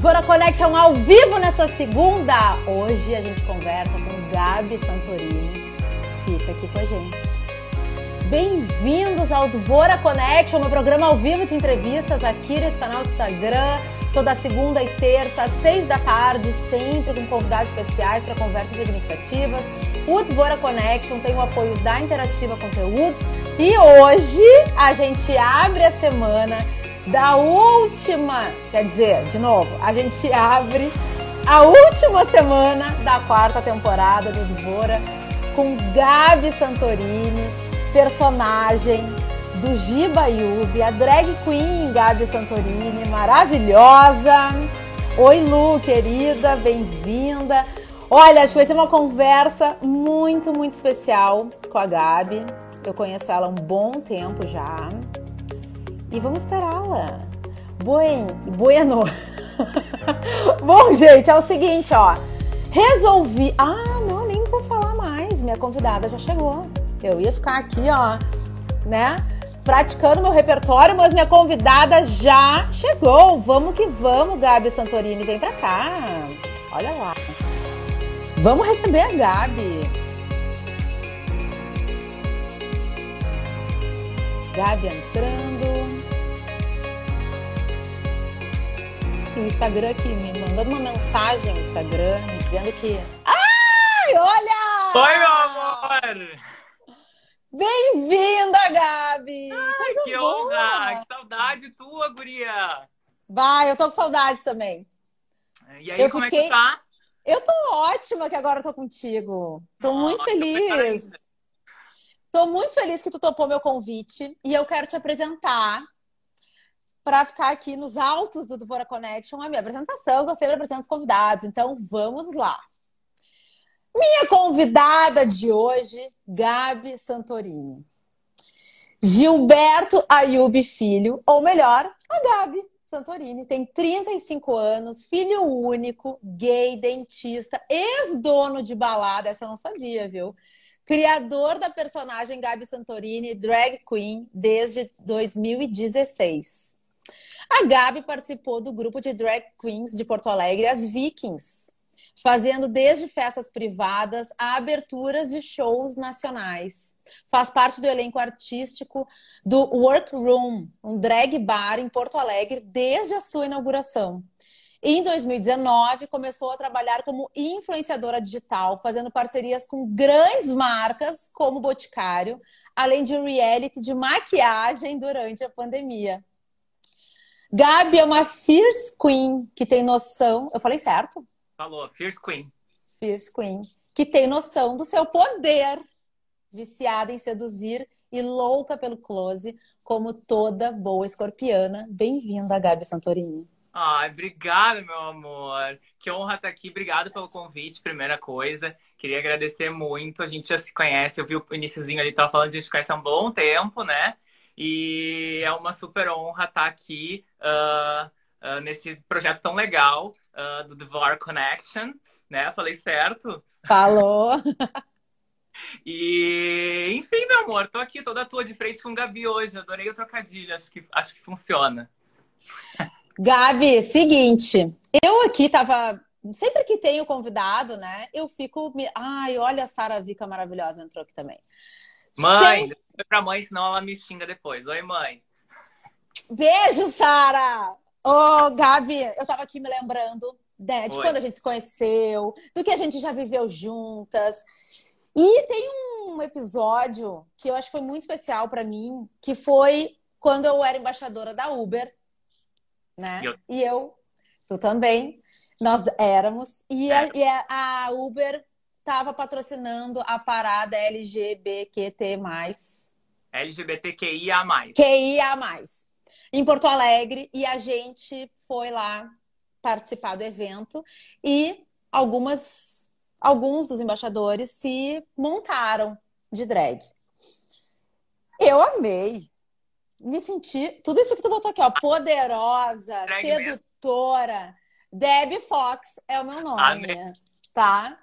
Bora Connection ao vivo nessa segunda. Hoje a gente conversa com Gabi Santorini. Fica aqui com a gente. Bem-vindos ao Dvora Connection, meu programa ao vivo de entrevistas aqui nesse canal do Instagram, toda segunda e terça, às seis da tarde, sempre com convidados especiais para conversas significativas. O Dvora Connection tem o apoio da Interativa Conteúdos e hoje a gente abre a semana da última, quer dizer, de novo, a gente abre a última semana da quarta temporada do Dvora com Gabi Santorini, personagem do Giba Yubi, a drag queen Gabi Santorini, maravilhosa. Oi, Lu, querida, bem-vinda. Olha, acho que vai ser uma conversa muito, muito especial com a Gabi. Eu conheço ela há um bom tempo já e vamos esperá-la. Buen, bueno. Bom, gente, é o seguinte, ó. Resolvi. Ah, não, nem vou falar mais. Minha convidada já chegou. Eu ia ficar aqui, ó, né? Praticando meu repertório, mas minha convidada já chegou. Vamos que vamos, Gabi Santorini. Vem pra cá. Olha lá. Vamos receber a Gabi. Gabi entrando. O Instagram aqui me mandando uma mensagem no Instagram dizendo que. Ai, olha! Oi, meu amor! Bem-vinda, Gabi! Ai, que boa. honra! Que saudade tua, guria! Vai, eu tô com saudades também. E aí, eu como fiquei... é que tá? Eu tô ótima que agora eu tô contigo. Tô Nossa, muito feliz. Tô muito feliz que tu topou meu convite e eu quero te apresentar para ficar aqui nos altos do Dvora Connection a minha apresentação, que eu sempre apresento os convidados. Então, vamos lá. Minha convidada de hoje, Gabi Santorini. Gilberto Ayub Filho, ou melhor, a Gabi Santorini, tem 35 anos, filho único, gay, dentista, ex-dono de balada, essa eu não sabia, viu? criador da personagem Gabi Santorini, drag queen, desde 2016. A Gabi participou do grupo de drag queens de Porto Alegre, as Vikings, fazendo desde festas privadas a aberturas de shows nacionais. Faz parte do elenco artístico do Workroom, um drag bar em Porto Alegre, desde a sua inauguração. Em 2019, começou a trabalhar como influenciadora digital, fazendo parcerias com grandes marcas como Boticário, além de reality de maquiagem durante a pandemia. Gabi é uma fierce queen que tem noção. Eu falei certo? Falou, fierce queen. Fierce queen. Que tem noção do seu poder, viciada em seduzir e louca pelo close, como toda boa escorpiana. Bem-vinda, Gabi Santorini. Ai, obrigada, meu amor. Que honra estar aqui. Obrigado pelo convite, primeira coisa. Queria agradecer muito. A gente já se conhece. Eu vi o iníciozinho ali, tava falando, a gente conhece há um bom tempo, né? E é uma super honra estar aqui uh, uh, nesse projeto tão legal uh, do Devour Connection, né? Falei certo? Falou! E, enfim, meu amor, tô aqui toda tua de frente com o Gabi hoje. Adorei o trocadilho, acho que, acho que funciona. Gabi, seguinte, eu aqui tava. Sempre que tenho convidado, né? Eu fico. Ai, olha a Sara Vica maravilhosa entrou aqui também. Mãe, Sem... pra mãe, senão ela me xinga depois. Oi, mãe. Beijo, Sara! Ô, oh, Gabi, eu tava aqui me lembrando né, de Oi. quando a gente se conheceu, do que a gente já viveu juntas. E tem um episódio que eu acho que foi muito especial para mim, que foi quando eu era embaixadora da Uber né? Eu... E eu, tu também, nós éramos. E, a, e a, Uber estava patrocinando a parada LGBTQ+. LGBTQIA+. QIA+. Em Porto Alegre. E a gente foi lá participar do evento. E algumas, alguns dos embaixadores se montaram de drag. Eu amei me senti. Tudo isso que tu botou aqui, ó. Poderosa, Drag sedutora. Mesmo. Debbie Fox é o meu nome. Amei. Tá?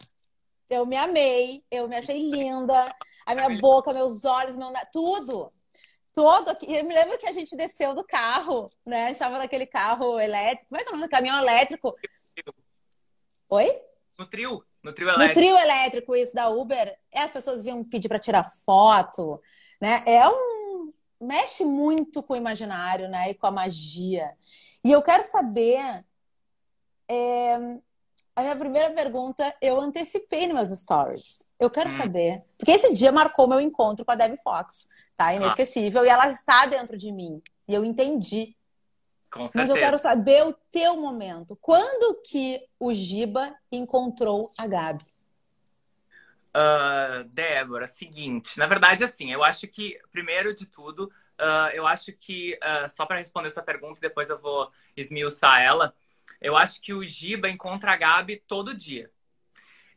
Eu me amei, eu me achei linda. A minha boca, meus olhos, meu. Tudo. todo aqui. Eu me lembro que a gente desceu do carro, né? A gente tava naquele carro elétrico. Como é que é o nome do caminhão elétrico? Oi? No trio. No trio elétrico. No trio elétrico, isso da Uber. É, as pessoas vinham pedir para tirar foto, né? É um. Mexe muito com o imaginário, né? E com a magia. E eu quero saber. É... A minha primeira pergunta eu antecipei nos meus stories. Eu quero hum. saber. Porque esse dia marcou meu encontro com a Debbie Fox tá? Ah. Inesquecível. Ah. E ela está dentro de mim. E eu entendi. Com certeza. Mas eu quero saber o teu momento. Quando que o Giba encontrou a Gabi? Uh, Débora, seguinte. Na verdade, assim, eu acho que, primeiro de tudo, uh, eu acho que, uh, só para responder essa pergunta, depois eu vou esmiuçar ela. Eu acho que o Giba encontra a Gabi todo dia.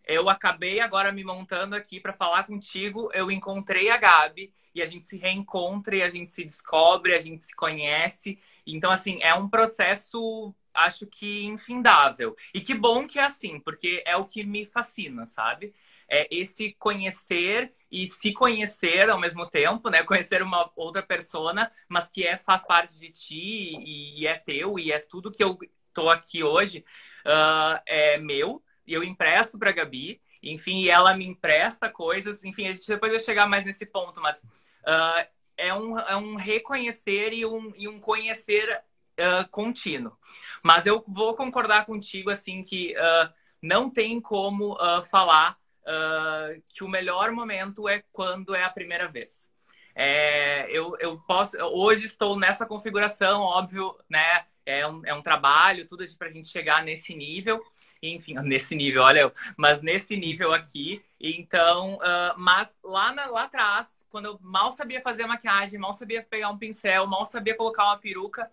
Eu acabei agora me montando aqui para falar contigo. Eu encontrei a Gabi e a gente se reencontra e a gente se descobre, a gente se conhece. Então, assim, é um processo, acho que infindável. E que bom que é assim, porque é o que me fascina, sabe? É esse conhecer e se conhecer ao mesmo tempo, né? Conhecer uma outra persona, mas que é, faz parte de ti e, e é teu e é tudo que eu tô aqui hoje uh, é meu e eu empresto para Gabi. Enfim, ela me empresta coisas. Enfim, a gente depois vai chegar mais nesse ponto, mas uh, é, um, é um reconhecer e um, e um conhecer uh, contínuo. Mas eu vou concordar contigo, assim, que uh, não tem como falar que o melhor momento é quando é a primeira vez. É, eu, eu posso. Hoje estou nessa configuração, óbvio, né? É um, é um trabalho, tudo para a gente chegar nesse nível enfim, nesse nível, olha eu, mas nesse nível aqui. Então, uh, mas lá, na, lá atrás, quando eu mal sabia fazer maquiagem, mal sabia pegar um pincel, mal sabia colocar uma peruca,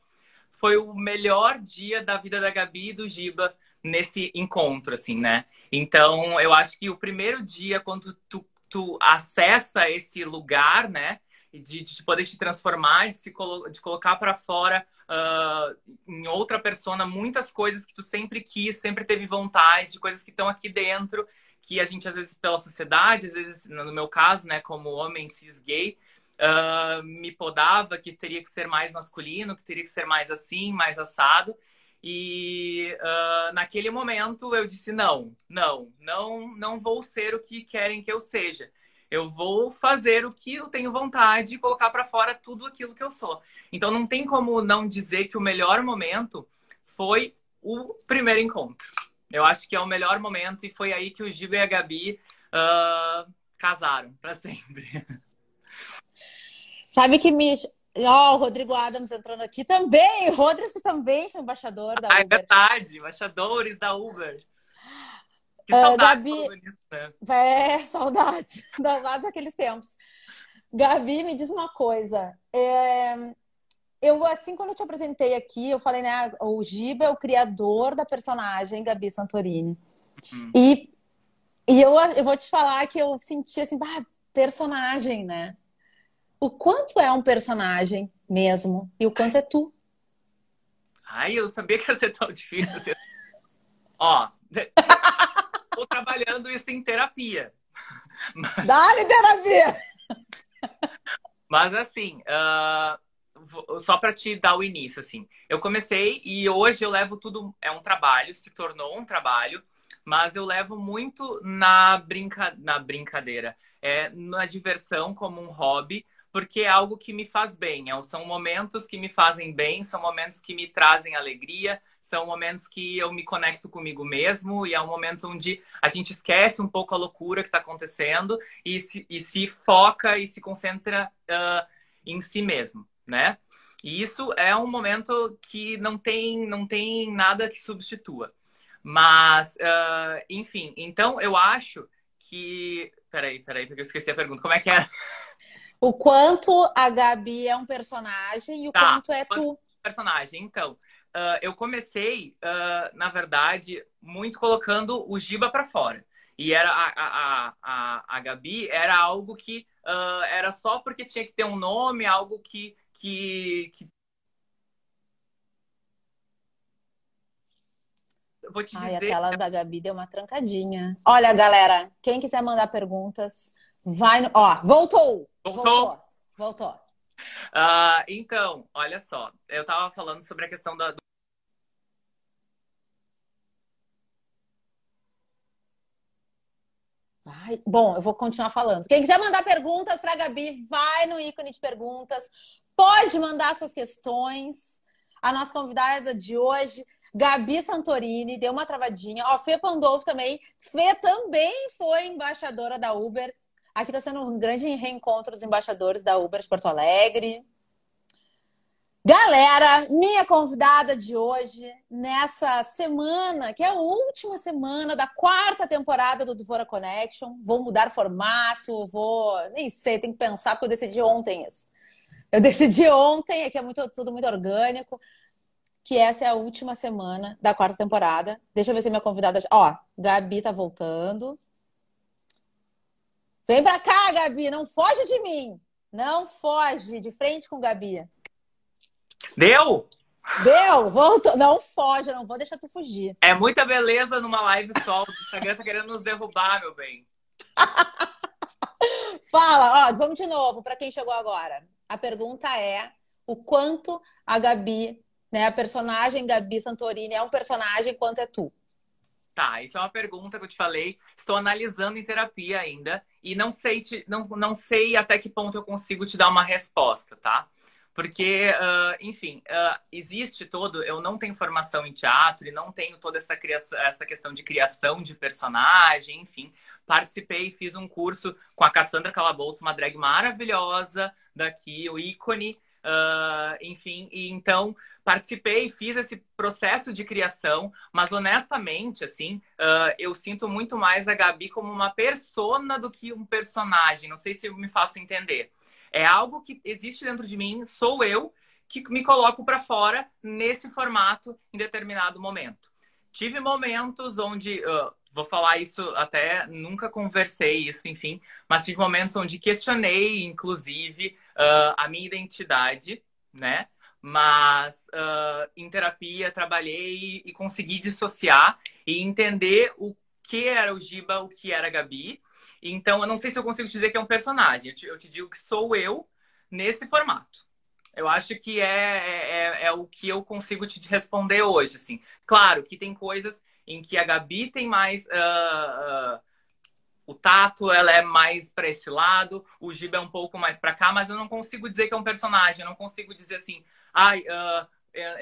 foi o melhor dia da vida da Gabi e do Giba nesse encontro, assim, né? Então, eu acho que o primeiro dia, quando tu, tu acessa esse lugar, né? De, de poder te transformar, de, se colo de colocar para fora uh, em outra persona muitas coisas que tu sempre quis, sempre teve vontade, coisas que estão aqui dentro, que a gente, às vezes, pela sociedade, às vezes, no meu caso, né, como homem cis gay, uh, me podava que teria que ser mais masculino, que teria que ser mais assim, mais assado. E uh, naquele momento eu disse: não, não, não, não vou ser o que querem que eu seja. Eu vou fazer o que eu tenho vontade e colocar para fora tudo aquilo que eu sou. Então não tem como não dizer que o melhor momento foi o primeiro encontro. Eu acho que é o melhor momento e foi aí que o Giba e a Gabi uh, casaram para sempre. Sabe que me. Ó, oh, o Rodrigo Adams entrando aqui também. O Rodrigo também foi embaixador da ah, é Uber. É verdade, embaixadores da Uber. Que uh, Gabi... né? É, saudades. saudades daqueles tempos. Gabi, me diz uma coisa. É... Eu, assim, quando eu te apresentei aqui, eu falei, né? O Giba é o criador da personagem Gabi Santorini. Uhum. E, e eu, eu vou te falar que eu senti assim, ah, personagem, né? O quanto é um personagem mesmo e o quanto é tu. Ai, eu sabia que ia ser tão difícil. Ó, estou trabalhando isso em terapia. Mas... Dá-lhe terapia! Mas assim, uh, só para te dar o início, assim, eu comecei e hoje eu levo tudo, é um trabalho, se tornou um trabalho, mas eu levo muito na, brinca, na brincadeira, é, na diversão como um hobby, porque é algo que me faz bem. É são momentos que me fazem bem, são momentos que me trazem alegria, são momentos que eu me conecto comigo mesmo e é um momento onde a gente esquece um pouco a loucura que está acontecendo e se, e se foca e se concentra uh, em si mesmo, né? E isso é um momento que não tem, não tem nada que substitua. Mas, uh, enfim, então eu acho que. Peraí, peraí, porque eu esqueci a pergunta. Como é que era? O quanto a Gabi é um personagem e o tá, quanto é tu. Personagem, então. Uh, eu comecei, uh, na verdade, muito colocando o Giba para fora. E era a, a, a, a Gabi era algo que uh, era só porque tinha que ter um nome, algo que, que, que... vou te Ai, dizer. a tela da Gabi deu uma trancadinha. Olha, galera, quem quiser mandar perguntas, vai no. Ó, voltou! Voltou? Voltou. Voltou. Uh, então, olha só, eu tava falando sobre a questão da, Ai, bom, eu vou continuar falando. Quem quiser mandar perguntas para a Gabi, vai no ícone de perguntas. Pode mandar suas questões. A nossa convidada de hoje, Gabi Santorini, deu uma travadinha. Ó, Fê Pandolfo também. Fê também foi embaixadora da Uber. Aqui está sendo um grande reencontro dos embaixadores da Uber de Porto Alegre. Galera, minha convidada de hoje, nessa semana, que é a última semana da quarta temporada do Dvora Connection, vou mudar formato, vou. Nem sei, tem que pensar, porque eu decidi ontem isso. Eu decidi ontem, aqui é muito, tudo muito orgânico, que essa é a última semana da quarta temporada. Deixa eu ver se minha convidada. Ó, Gabi tá voltando. Vem pra cá, Gabi, não foge de mim. Não foge, de frente com Gabi. Deu? Deu? Voltou. Não foge, não vou deixar tu fugir. É muita beleza numa live só. O Instagram tá querendo nos derrubar, meu bem. Fala, ó, vamos de novo para quem chegou agora. A pergunta é o quanto a Gabi, né, a personagem Gabi Santorini é um personagem quanto é tu? Tá, isso é uma pergunta que eu te falei. Estou analisando em terapia ainda e não sei, te, não, não sei até que ponto eu consigo te dar uma resposta, tá? Porque, uh, enfim, uh, existe todo. Eu não tenho formação em teatro e não tenho toda essa, criação, essa questão de criação de personagem, enfim. Participei, fiz um curso com a Cassandra Calabouço, uma drag maravilhosa daqui, o ícone. Uh, enfim, e então participei, fiz esse processo de criação, mas honestamente, assim, uh, eu sinto muito mais a Gabi como uma persona do que um personagem. Não sei se eu me faço entender. É algo que existe dentro de mim, sou eu que me coloco para fora nesse formato em determinado momento. Tive momentos onde, uh, vou falar isso até, nunca conversei isso, enfim, mas tive momentos onde questionei, inclusive, uh, a minha identidade, né? Mas uh, em terapia trabalhei e consegui dissociar e entender o que era o Giba, o que era a Gabi, então, eu não sei se eu consigo te dizer que é um personagem. Eu te, eu te digo que sou eu nesse formato. Eu acho que é, é, é, é o que eu consigo te responder hoje, assim. Claro que tem coisas em que a Gabi tem mais... Uh, o tato, ela é mais para esse lado, o Giba é um pouco mais para cá, mas eu não consigo dizer que é um personagem, eu não consigo dizer assim, ai, uh,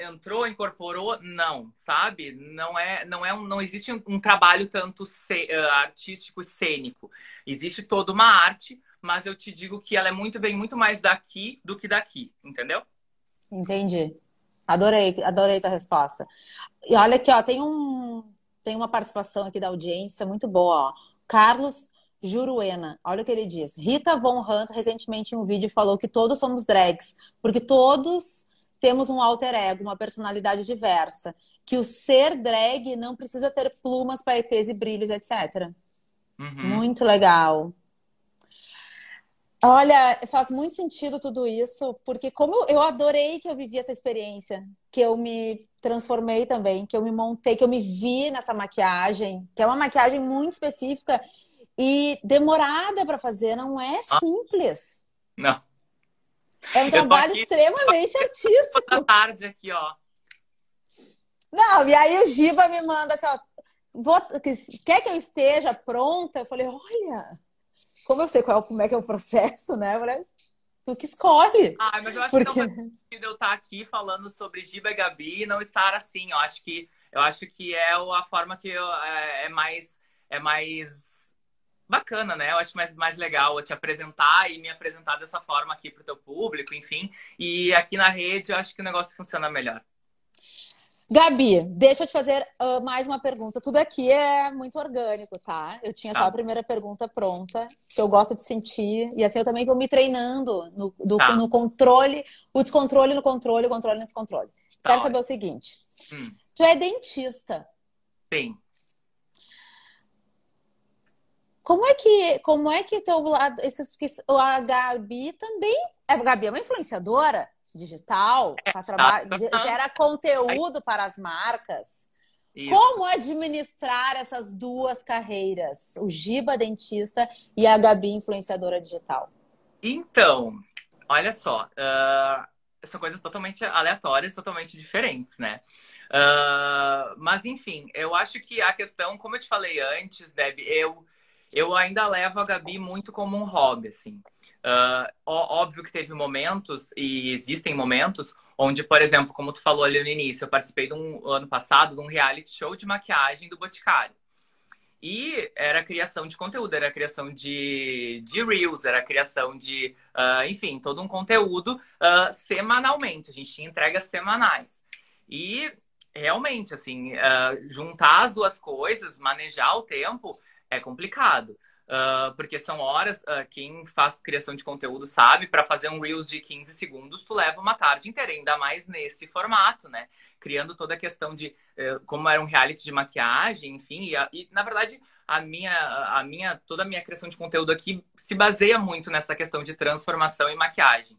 entrou, incorporou, não, sabe? Não é, não é um, não existe um, um trabalho tanto ce, uh, artístico e cênico. Existe toda uma arte, mas eu te digo que ela é muito vem muito mais daqui do que daqui, entendeu? Entendi. Adorei, adorei tua resposta. E olha aqui, ó, tem um tem uma participação aqui da audiência muito boa, ó. Carlos Juruena, olha o que ele diz. Rita Von Hunt recentemente em um vídeo falou que todos somos drags, porque todos temos um alter ego, uma personalidade diversa. Que o ser drag não precisa ter plumas, paetês e brilhos, etc. Uhum. Muito legal. Olha, faz muito sentido tudo isso, porque como eu adorei que eu vivi essa experiência, que eu me transformei também, que eu me montei, que eu me vi nessa maquiagem, que é uma maquiagem muito específica e demorada para fazer, não é ah. simples. Não. É um trabalho aqui, extremamente artístico. Da tarde aqui, ó. Não, e aí o Giba me manda assim, ó, vou, quer que eu esteja pronta? Eu falei, olha, como eu sei qual, como é que é o processo, né? Eu falei, tu que escolhe. Ah, mas eu acho Porque... que não sentido eu estar aqui falando sobre Giba e Gabi e não estar assim. Eu acho que eu acho que é a forma que eu, é, é mais é mais bacana, né? Eu acho mais, mais legal te apresentar e me apresentar dessa forma aqui pro teu público, enfim. E aqui na rede eu acho que o negócio funciona melhor. Gabi, deixa eu te fazer uh, mais uma pergunta. Tudo aqui é muito orgânico, tá? Eu tinha tá. só a primeira pergunta pronta, que eu gosto de sentir. E assim eu também vou me treinando no, do, tá. no controle, o descontrole no controle, o controle no descontrole. Tá, Quero saber o seguinte: hum. tu é dentista. Sim. Como é que, como é que o teu lado, esses, a Gabi também, a Gabi é uma influenciadora digital, é, faz trabalho, gera conteúdo para as marcas. Isso. Como administrar essas duas carreiras, o Giba dentista e a Gabi influenciadora digital? Então, Olha só, uh, são coisas totalmente aleatórias, totalmente diferentes, né? Uh, mas, enfim, eu acho que a questão, como eu te falei antes, Deb, eu, eu ainda levo a Gabi muito como um hobby, assim. Uh, óbvio que teve momentos, e existem momentos, onde, por exemplo, como tu falou ali no início, eu participei de um ano passado de um reality show de maquiagem do Boticário. E era criação de conteúdo, era criação de, de Reels, era criação de, uh, enfim, todo um conteúdo uh, semanalmente. A gente tinha entregas semanais. E realmente, assim, juntar as duas coisas, manejar o tempo, é complicado. Uh, porque são horas, uh, quem faz criação de conteúdo sabe, para fazer um Reels de 15 segundos, tu leva uma tarde inteira, ainda mais nesse formato, né? Criando toda a questão de uh, como era um reality de maquiagem, enfim, e, a, e, na verdade a minha, a minha, toda a minha criação de conteúdo aqui se baseia muito nessa questão de transformação e maquiagem.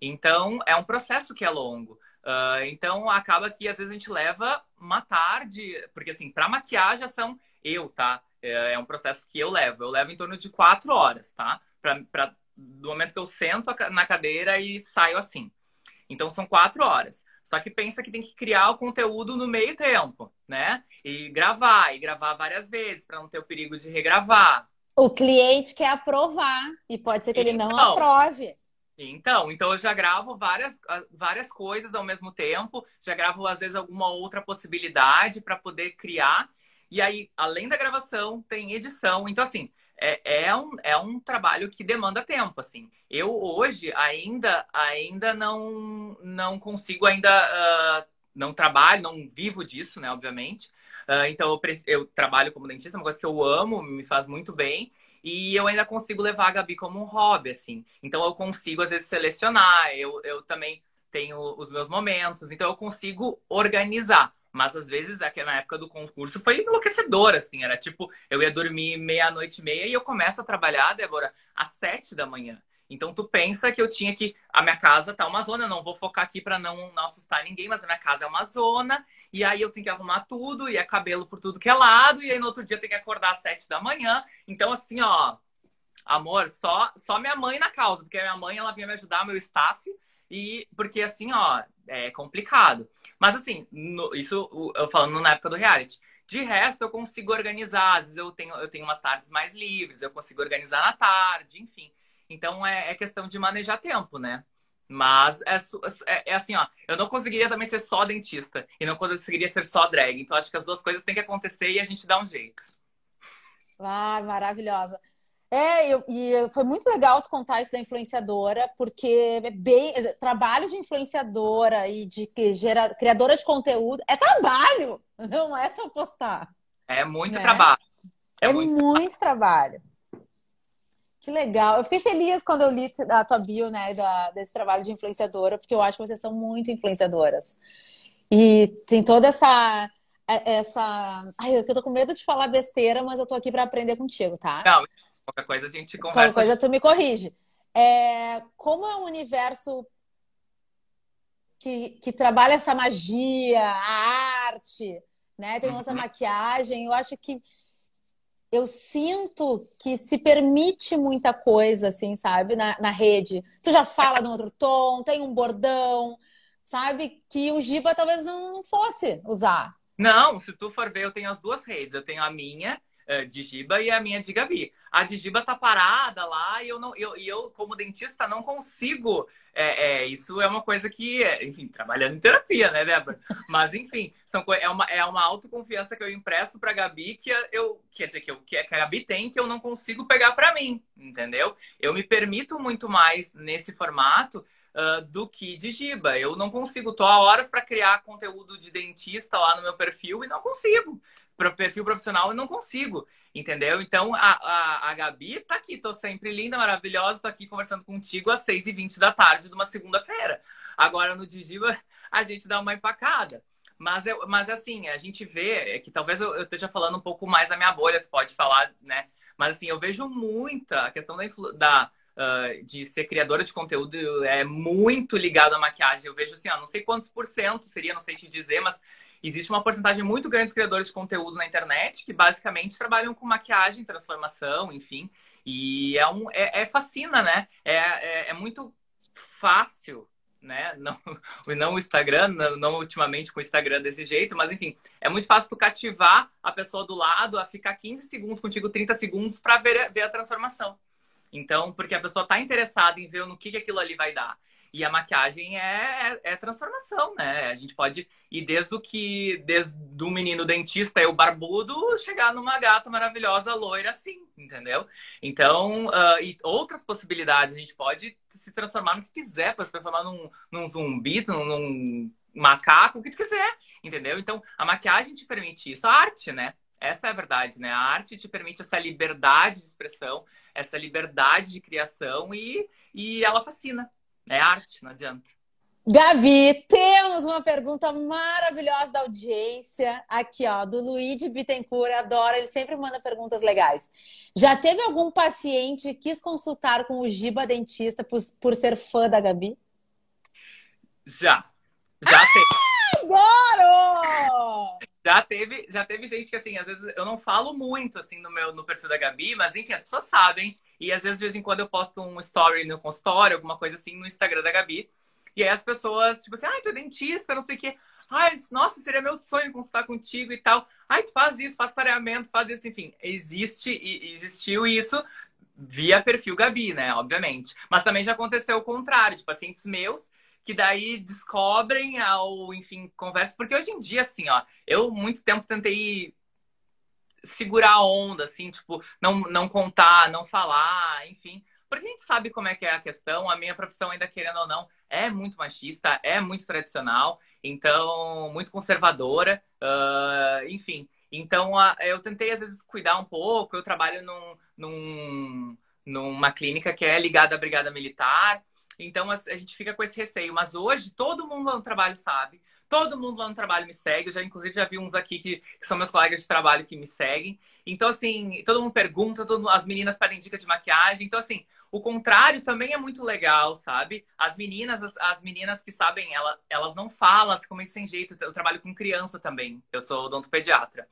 Então, é um processo que é longo. Uh, então, acaba que às vezes a gente leva uma tarde, porque assim, para maquiagem são eu, tá? É, é um processo que eu levo. Eu levo em torno de quatro horas, tá? Pra, pra, do momento que eu sento na cadeira e saio assim. Então são quatro horas. Só que pensa que tem que criar o conteúdo no meio tempo, né? E gravar, e gravar várias vezes, para não ter o perigo de regravar. O cliente quer aprovar, e pode ser que ele não então, aprove. Então, então eu já gravo várias, várias coisas ao mesmo tempo, já gravo às vezes alguma outra possibilidade para poder criar. E aí, além da gravação, tem edição. Então, assim, é, é, um, é um trabalho que demanda tempo, assim. Eu hoje ainda, ainda não, não consigo ainda... Uh, não trabalho, não vivo disso, né, obviamente. Uh, então, eu, eu trabalho como dentista, é uma coisa que eu amo, me faz muito bem. E eu ainda consigo levar a Gabi como um hobby, assim. Então, eu consigo, às vezes, selecionar. Eu, eu também tenho os meus momentos. Então, eu consigo organizar. Mas às vezes, na época do concurso, foi enlouquecedor, assim. Era tipo, eu ia dormir meia-noite e meia e eu começo a trabalhar, Débora, às sete da manhã. Então tu pensa que eu tinha que. A minha casa tá uma zona, não vou focar aqui para não, não assustar ninguém, mas a minha casa é uma zona, e aí eu tenho que arrumar tudo, e é cabelo por tudo que é lado, e aí no outro dia tem que acordar às sete da manhã. Então, assim, ó, amor, só, só minha mãe na causa, porque a minha mãe ela vinha me ajudar, meu staff, e porque assim, ó, é complicado. Mas assim, no, isso eu falando na época do reality. De resto, eu consigo organizar. Às vezes eu tenho, eu tenho umas tardes mais livres, eu consigo organizar na tarde, enfim. Então é, é questão de manejar tempo, né? Mas é, é, é, assim, ó, eu não conseguiria também ser só dentista e não conseguiria ser só drag. Então acho que as duas coisas têm que acontecer e a gente dá um jeito. Ah, maravilhosa. É, eu, e foi muito legal tu contar isso da influenciadora, porque é bem, trabalho de influenciadora e de gera, criadora de conteúdo é trabalho, não é só postar. É muito né? trabalho. É, é muito, muito trabalho. trabalho. Que legal. Eu fiquei feliz quando eu li a tua bio, né, da, desse trabalho de influenciadora, porque eu acho que vocês são muito influenciadoras. E tem toda essa essa. Ai, eu tô com medo de falar besteira, mas eu tô aqui para aprender contigo, tá? Não, Qualquer coisa a gente conversa. Qualquer coisa tu me corrige. É, como é um universo que, que trabalha essa magia, a arte, né? Tem essa uhum. maquiagem, eu acho que eu sinto que se permite muita coisa, assim, sabe, na, na rede. Tu já fala de um outro tom, tem um bordão, sabe? Que o Giba talvez não fosse usar. Não, se tu for ver, eu tenho as duas redes. Eu tenho a minha, de Giba e a minha de Gabi. A de Giba tá parada lá e eu, não, eu, eu como dentista, não consigo. É, é, isso é uma coisa que, enfim, trabalhando em terapia, né, Débora? Mas, enfim, são, é, uma, é uma autoconfiança que eu impresso pra Gabi que eu, quer dizer, que, eu, que a Gabi tem que eu não consigo pegar para mim, entendeu? Eu me permito muito mais nesse formato uh, do que de Giba. Eu não consigo, tô há horas para criar conteúdo de dentista lá no meu perfil e não consigo. Para perfil profissional eu não consigo, entendeu? Então a, a, a Gabi tá aqui, tô sempre linda, maravilhosa, tô aqui conversando contigo às 6h20 da tarde de uma segunda-feira. Agora no Digiba a gente dá uma empacada. Mas, eu, mas assim, a gente vê é que talvez eu, eu, esteja falando um pouco mais da minha bolha, tu pode falar, né? Mas assim, eu vejo muita a questão da, da, uh, de ser criadora de conteúdo é muito ligado à maquiagem. Eu vejo assim, ó, não sei quantos por cento seria, não sei te dizer, mas existe uma porcentagem muito grande de criadores de conteúdo na internet que basicamente trabalham com maquiagem, transformação, enfim. E é, um, é, é fascina, né? É, é, é muito fácil, né? Não, não o Instagram, não, não, ultimamente com o Instagram desse jeito, mas enfim, é muito fácil tu cativar a pessoa do lado a ficar 15 segundos contigo, 30 segundos, para ver, ver a transformação. Então, porque a pessoa está interessada em ver no que, que aquilo ali vai dar. E a maquiagem é, é, é, transformação, né? A gente pode ir desde o que, desde o menino dentista e o barbudo, chegar numa gata maravilhosa, loira, assim, entendeu? Então, uh, e outras possibilidades, a gente pode se transformar no que quiser, pode se transformar num, num zumbi, num, num macaco, o que tu quiser, entendeu? Então, a maquiagem te permite isso, a arte, né? Essa é a verdade, né? A arte te permite essa liberdade de expressão, essa liberdade de criação e, e ela fascina. É arte, não adianta. Gabi, temos uma pergunta maravilhosa da audiência aqui, ó, do Luigi Bittencourt, adora, ele sempre manda perguntas legais. Já teve algum paciente que quis consultar com o Giba dentista por, por ser fã da Gabi? Já. Já ah, teve. Adoro! Já teve, já teve gente que, assim, às vezes eu não falo muito, assim, no meu no perfil da Gabi, mas, enfim, as pessoas sabem. E, às vezes, de vez em quando, eu posto um story no consultório, alguma coisa assim, no Instagram da Gabi. E aí as pessoas, tipo assim, ai, tu é dentista, não sei o quê. Ai, nossa, seria meu sonho consultar contigo e tal. Ai, tu faz isso, faz pareamento, faz isso, enfim. Existe, e existiu isso via perfil Gabi, né, obviamente. Mas também já aconteceu o contrário, de pacientes meus que daí descobrem ao, enfim, conversa. Porque hoje em dia, assim, ó, eu muito tempo tentei segurar a onda, assim, tipo, não, não contar, não falar, enfim. Porque a gente sabe como é que é a questão. A minha profissão, ainda querendo ou não, é muito machista, é muito tradicional, então, muito conservadora, uh, enfim. Então, uh, eu tentei, às vezes, cuidar um pouco. Eu trabalho num, num, numa clínica que é ligada à Brigada Militar. Então a, gente fica com esse receio. Mas hoje todo mundo lá no trabalho sabe. Todo mundo lá no trabalho me segue. Eu já, inclusive, já vi uns aqui que, que são meus colegas de trabalho que me seguem. Então, assim, todo mundo pergunta, todo, as meninas pedem dica de maquiagem. Então, assim, o contrário também é muito legal, sabe? As meninas, as, as meninas que sabem, ela, elas não falam assim, como é sem jeito. Eu trabalho com criança também. Eu sou odontopediatra.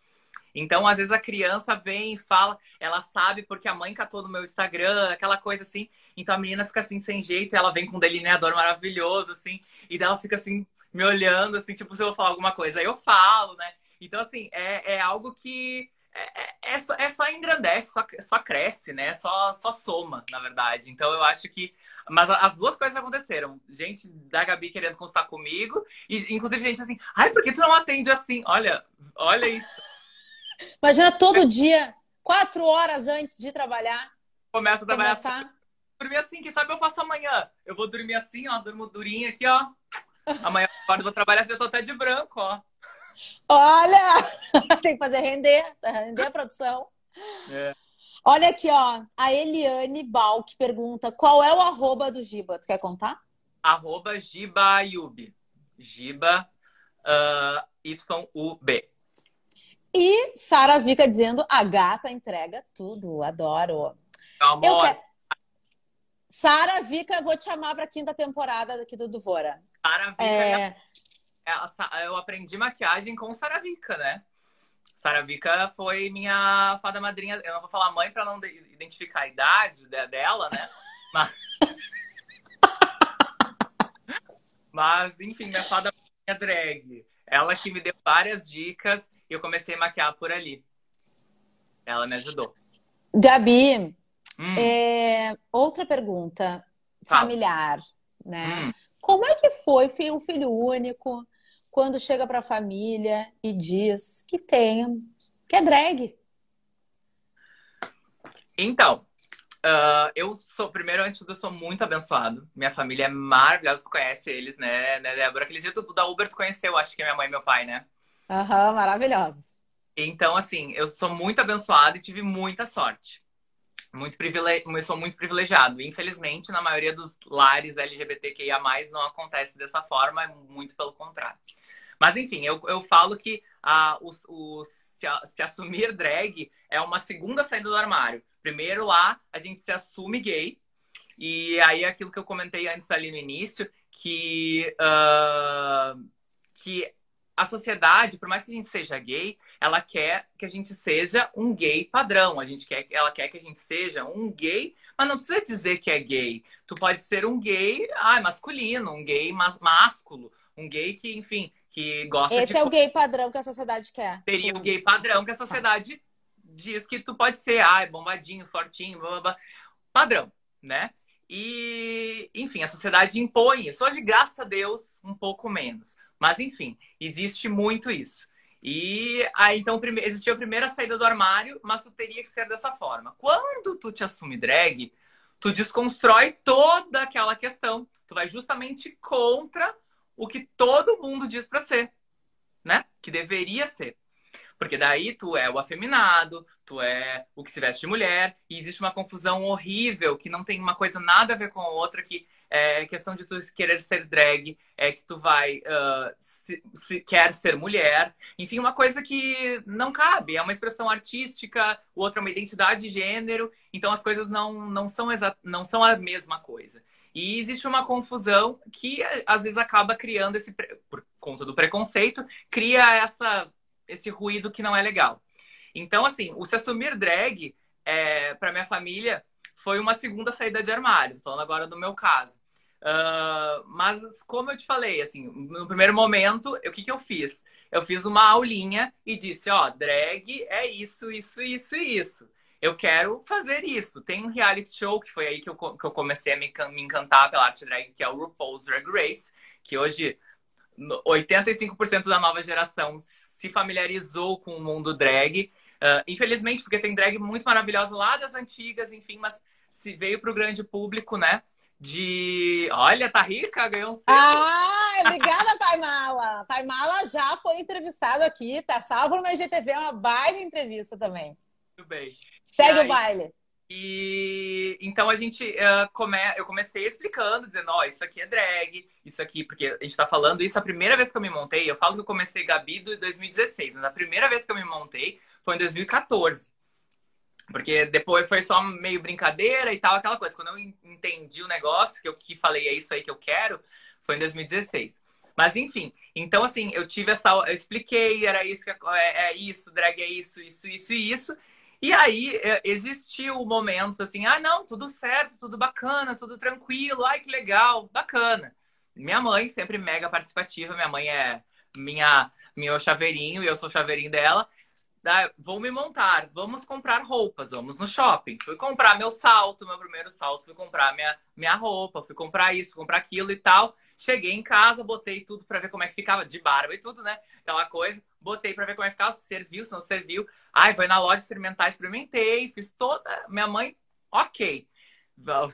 Então, às vezes a criança vem e fala, ela sabe porque a mãe catou no meu Instagram, aquela coisa assim. Então a menina fica assim sem jeito, ela vem com um delineador maravilhoso, assim, e ela fica assim, me olhando, assim, tipo, se eu vou falar alguma coisa, aí eu falo, né? Então, assim, é, é algo que é, é, é, só, é só engrandece, só, só cresce, né? Só, só soma, na verdade. Então eu acho que. Mas as duas coisas aconteceram. Gente da Gabi querendo consultar comigo, e inclusive gente assim, ai, por que tu não atende assim? Olha, olha isso. Imagina todo dia, quatro horas antes de trabalhar. Começa a trabalhar assim. Dormir assim, quem sabe eu faço amanhã. Eu vou dormir assim, ó, durmo durinho aqui, ó. Amanhã quando eu vou trabalhar assim, eu tô até de branco, ó. Olha! Tem que fazer render, render a produção. É. Olha aqui, ó. A Eliane Balk pergunta: qual é o arroba do Giba? Tu quer contar? Arroba Giba Yub. Giba uh, Y-U-B. E Sara Vica dizendo: a gata entrega tudo, adoro. Amor. Quero... Sara Vica, vou te chamar para a quinta temporada aqui do Duvora. Sara Vica, é... é eu aprendi maquiagem com Sara Vica, né? Sara Vica foi minha fada madrinha. Eu não vou falar mãe para não identificar a idade dela, né? Mas, Mas enfim, minha fada madrinha drag. Ela que me deu várias dicas e eu comecei a maquiar por ali. Ela me ajudou. Gabi, hum. é, outra pergunta familiar, né? Hum. Como é que foi um filho único quando chega para a família e diz que tem, que é drag? Então, uh, eu sou, primeiro, antes de tudo, eu sou muito abençoado. Minha família é maravilhosa, tu conhece eles, né, né Débora? Aquele dia tu, da Uber tu conheceu, acho que é minha mãe e meu pai, né? Aham, uhum. Então, assim, eu sou muito abençoada e tive muita sorte. Muito privile... Eu sou muito privilegiado. Infelizmente, na maioria dos lares LGBTQIA, não acontece dessa forma, é muito pelo contrário. Mas, enfim, eu, eu falo que ah, os, os, se, se assumir drag é uma segunda saída do armário. Primeiro, lá, a gente se assume gay. E aí, aquilo que eu comentei antes ali no início, que, uh, que a sociedade, por mais que a gente seja gay, ela quer que a gente seja um gay padrão. A gente quer, ela quer que a gente seja um gay, mas não precisa dizer que é gay. Tu pode ser um gay ah, masculino, um gay másculo, um gay que, enfim, que gosta Esse de... é o gay padrão que a sociedade quer. Seria o gay padrão que a sociedade diz que tu pode ser, ah, bombadinho, fortinho, blá, blá, blá. padrão, né? E, enfim, a sociedade impõe isso. Hoje, graças a Deus, um pouco menos. Mas, enfim, existe muito isso. E aí, então, existia a primeira saída do armário, mas tu teria que ser dessa forma. Quando tu te assume drag, tu desconstrói toda aquela questão. Tu vai justamente contra o que todo mundo diz para ser, né? Que deveria ser. Porque daí tu é o afeminado, tu é o que se veste de mulher, e existe uma confusão horrível que não tem uma coisa nada a ver com a outra, que é questão de tu querer ser drag, é que tu vai uh, se, se, quer ser mulher, enfim, uma coisa que não cabe, é uma expressão artística, outra é uma identidade de gênero, então as coisas não, não, são, não são a mesma coisa. E existe uma confusão que às vezes acaba criando esse, por conta do preconceito, cria essa esse ruído que não é legal. Então, assim, o se assumir drag, é, para minha família, foi uma segunda saída de armário, falando agora do meu caso. Uh, mas, como eu te falei, assim, no primeiro momento, o que, que eu fiz? Eu fiz uma aulinha e disse, ó, drag é isso, isso, isso e isso. Eu quero fazer isso. Tem um reality show, que foi aí que eu, que eu comecei a me, me encantar pela arte drag, que é o RuPaul's Drag Race, que hoje 85% da nova geração se familiarizou com o mundo drag. Uh, infelizmente, porque tem drag muito maravilhosa lá das antigas, enfim, mas se veio para o grande público, né? De. Olha, tá rica, ganhou um selo. Ah, obrigada, Taimala. Taimala já foi entrevistado aqui, tá salvo no IGTV, é uma baita entrevista também. Muito bem. Segue aí, o baile. E então a gente uh, come... eu comecei explicando, dizendo, ó, oh, isso aqui é drag, isso aqui, porque a gente tá falando isso a primeira vez que eu me montei, eu falo que eu comecei Gabi em 2016, mas a primeira vez que eu me montei foi em 2014. Porque depois foi só meio brincadeira e tal, aquela coisa. Quando eu entendi o negócio, que eu que falei é isso aí que eu quero, foi em 2016. Mas enfim, então assim, eu tive essa. Eu expliquei, era isso, é, é, é isso, drag é isso, isso, isso e isso. E aí é, existiu momentos assim, ah, não, tudo certo, tudo bacana, tudo tranquilo, ai que legal, bacana. Minha mãe sempre mega participativa, minha mãe é minha meu chaveirinho e eu sou chaveirinho dela. Vou me montar, vamos comprar roupas, vamos no shopping. Fui comprar meu salto, meu primeiro salto, fui comprar minha, minha roupa, fui comprar isso, fui comprar aquilo e tal. Cheguei em casa, botei tudo para ver como é que ficava, de barba e tudo, né? Aquela coisa. Botei para ver como é que ficava, se serviu, se não serviu. Ai, foi na loja experimentar, experimentei, fiz toda. Minha mãe, ok.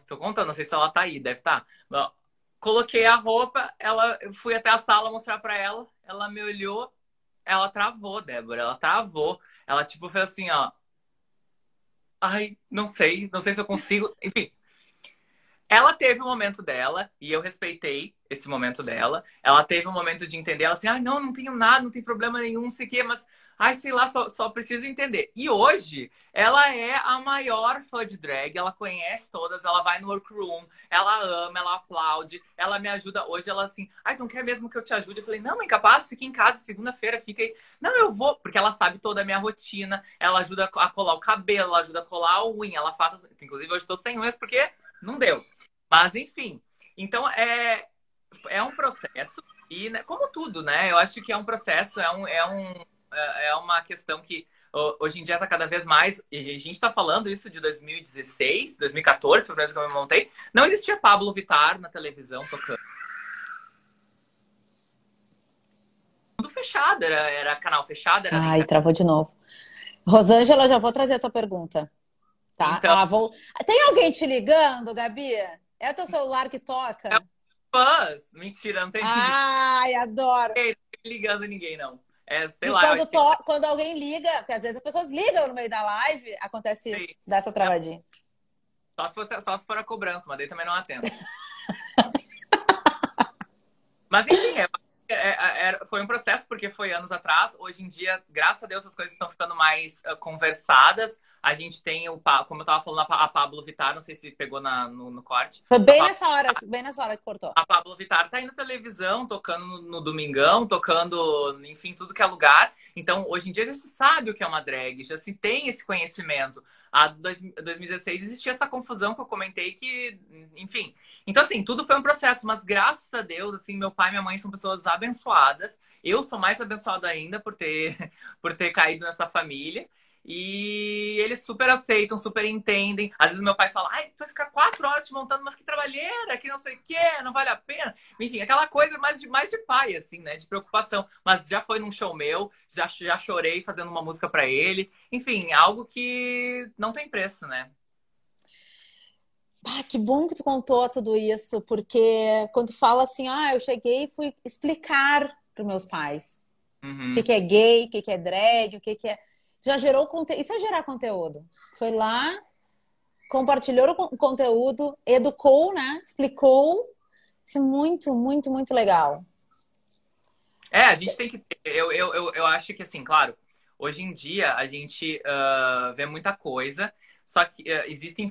Tô contando, não sei se ela tá aí, deve estar. Tá. Coloquei a roupa, ela fui até a sala mostrar para ela, ela me olhou, ela travou, Débora, ela travou. Ela, tipo, fez assim, ó. Ai, não sei, não sei se eu consigo. Enfim. Ela teve o um momento dela, e eu respeitei esse momento dela. Ela teve um momento de entender, ela assim, ai, não, não tenho nada, não tem problema nenhum, não sei o quê, mas Ai, sei lá, só, só preciso entender. E hoje, ela é a maior fã de drag, ela conhece todas, ela vai no workroom, ela ama, ela aplaude, ela me ajuda. Hoje ela assim, ai, não quer mesmo que eu te ajude? Eu falei, não, mãe, capaz, fica em casa, segunda-feira, fica aí. Não, eu vou, porque ela sabe toda a minha rotina, ela ajuda a colar o cabelo, ela ajuda a colar a unha, ela faz. Inclusive, hoje estou sem unhas porque não deu. Mas, enfim. Então, é, é um processo, e né, como tudo, né? Eu acho que é um processo, é um. É um é, é uma questão que hoje em dia está cada vez mais. E a gente está falando isso de 2016, 2014, foi vez que eu me montei. Não existia Pablo Vittar na televisão tocando. Tudo fechado, era, era canal fechado. Era Ai, travou de novo. Rosângela, já vou trazer a tua pergunta. Tá? Então... Ah, vou... Tem alguém te ligando, Gabi? É o teu celular que toca? É fãs. Mentira, não tem Ai, adoro. Não ligando ninguém, não. É, sei e lá. Quando, to... quando alguém liga, porque às vezes as pessoas ligam no meio da live, acontece isso, dessa travadinha. Só se, fosse, só se for a cobrança, mas daí também não atendo. mas enfim, é, é, é, foi um processo, porque foi anos atrás. Hoje em dia, graças a Deus, as coisas estão ficando mais uh, conversadas. A gente tem o, como eu tava falando, a Pablo Vittar, não sei se pegou na, no, no corte. Foi bem nessa hora, bem nessa hora que cortou. A Pablo Vittar tá aí na televisão, tocando no, no, Domingão, tocando, enfim, tudo que é lugar. Então, hoje em dia já se sabe o que é uma drag, já se tem esse conhecimento. A 2016 existia essa confusão que eu comentei que, enfim. Então, assim, tudo foi um processo, mas graças a Deus, assim, meu pai e minha mãe são pessoas abençoadas. Eu sou mais abençoada ainda por ter, por ter caído nessa família. E eles super aceitam, super entendem. Às vezes meu pai fala, ai, tu vai ficar quatro horas te montando, mas que trabalheira, que não sei o quê, não vale a pena. Enfim, aquela coisa mais de, mais de pai, assim, né? De preocupação. Mas já foi num show meu, já, já chorei fazendo uma música para ele. Enfim, algo que não tem preço, né? Ah, que bom que tu contou tudo isso, porque quando fala assim, ah, eu cheguei e fui explicar para meus pais uhum. o que, que é gay, o que, que é drag, o que, que é já gerou conteúdo. Isso é gerar conteúdo. Foi lá, compartilhou o conteúdo, educou, né? Explicou. Isso é muito, muito, muito legal. É, a gente tem que. Eu, eu, eu, eu acho que, assim, claro, hoje em dia a gente uh, vê muita coisa, só que uh, existem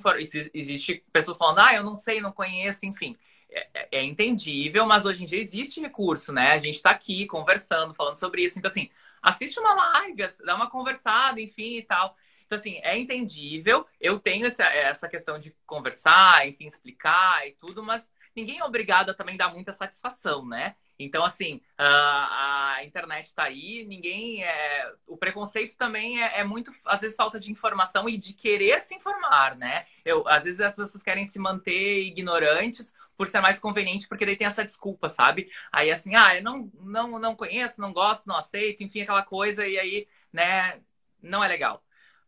existe pessoas falando, ah, eu não sei, não conheço, enfim. É, é, é entendível, mas hoje em dia existe recurso, né? A gente está aqui conversando, falando sobre isso. Então, assim, assiste uma live, dá uma conversada, enfim e tal. Então, assim, é entendível. Eu tenho essa, essa questão de conversar, enfim, explicar e tudo, mas ninguém é obrigado a também dar muita satisfação, né? Então, assim, a, internet está aí, ninguém. É... O preconceito também é, é, muito, às vezes, falta de informação e de querer se informar, né? Eu, às vezes as pessoas querem se manter ignorantes por ser mais conveniente, porque daí tem essa desculpa, sabe? Aí assim, ah, eu não, não, não conheço, não gosto, não aceito, enfim, aquela coisa, e aí, né, não é legal.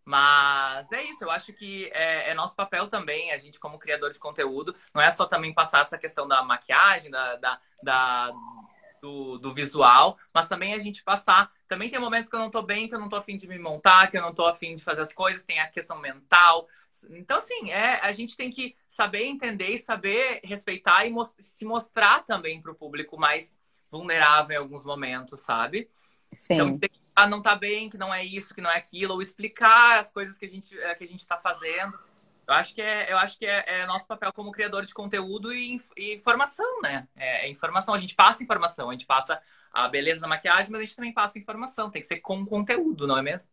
Mas é isso, eu acho que é, é, nosso papel também, a gente como criador de conteúdo, não é só também passar essa questão da maquiagem, da, da, da do, do, visual, mas também a gente passar. Também tem momentos que eu não tô bem, que eu não tô afim de me montar, que eu não tô afim de fazer as coisas, tem a questão mental. Então, assim, é, a gente tem que saber entender e saber respeitar e se mostrar também para o público mais vulnerável em alguns momentos, sabe? Sim. Então, tem que ah, não tá bem, que não é isso, que não é aquilo, ou explicar as coisas que a gente, eh, que a gente tá fazendo. Eu acho que é, eu acho que é, é nosso papel como criador de conteúdo e, e informação, né? É, é, informação. A gente passa informação, a gente passa a beleza da maquiagem, mas a gente também passa informação. Tem que ser com conteúdo, não é mesmo?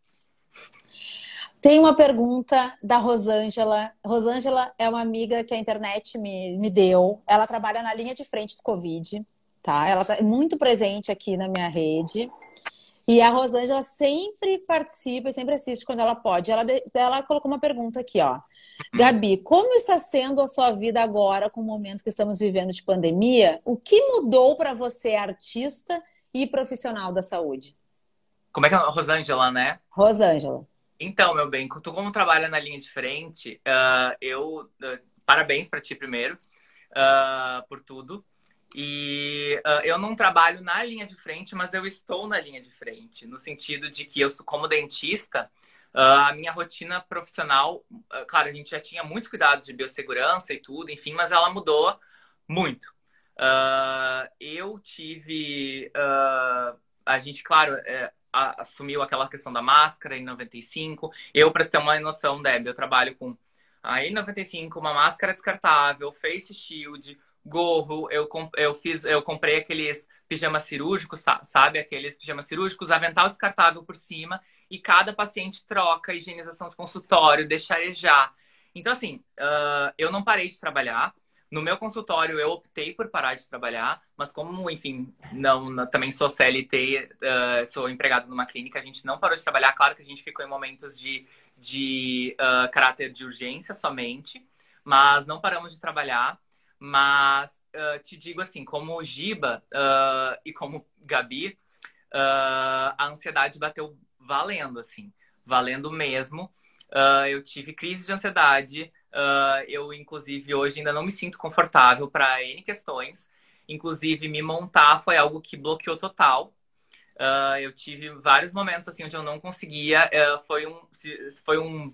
Tem uma pergunta da Rosângela. Rosângela é uma amiga que a internet me, me deu. Ela trabalha na linha de frente do Covid, tá? Ela tá muito presente aqui na minha rede. E a Rosângela sempre participa e sempre assiste quando ela pode. Ela, ela colocou uma pergunta aqui, ó. Gabi, como está sendo a sua vida agora com o momento que estamos vivendo de pandemia? O que mudou para você, artista e profissional da saúde? Como é que é a Rosângela, né? Rosângela. Então, meu bem, tu como trabalha na linha de frente, uh, eu... Uh, parabéns para ti primeiro uh, por tudo. E uh, eu não trabalho na linha de frente, mas eu estou na linha de frente, no sentido de que eu, como dentista, uh, a minha rotina profissional, uh, claro, a gente já tinha muito cuidado de biossegurança e tudo, enfim, mas ela mudou muito. eu tive. a gente, claro, é, assumiu aquela questão da máscara em 95. Eu, para ter uma noção, Deb, eu trabalho com a N95, uma máscara descartável, face shield gorro, eu, eu fiz, eu comprei aqueles pijamas cirúrgicos, sabe? Aqueles pijamas cirúrgicos, avental descartável por cima, e cada paciente troca higienização de consultório, deixa arejar. Então, assim, uh, eu não parei de trabalhar. No meu consultório, eu optei por parar de trabalhar, mas como, enfim, não, não também sou CLT, uh, ah, sou empregado numa clínica, a gente não parou de trabalhar. Claro que a gente ficou em momentos de, de uh, caráter de urgência somente, mas não paramos de trabalhar. Mas uh, te digo assim, como Giba uh, e como Gabi, uh, a ansiedade bateu valendo, assim, valendo mesmo. eu tive crise de ansiedade. eu, inclusive, hoje ainda não me sinto confortável para N questões. Inclusive, me montar foi algo que bloqueou total. eu tive vários momentos assim onde eu não conseguia. foi um, foi um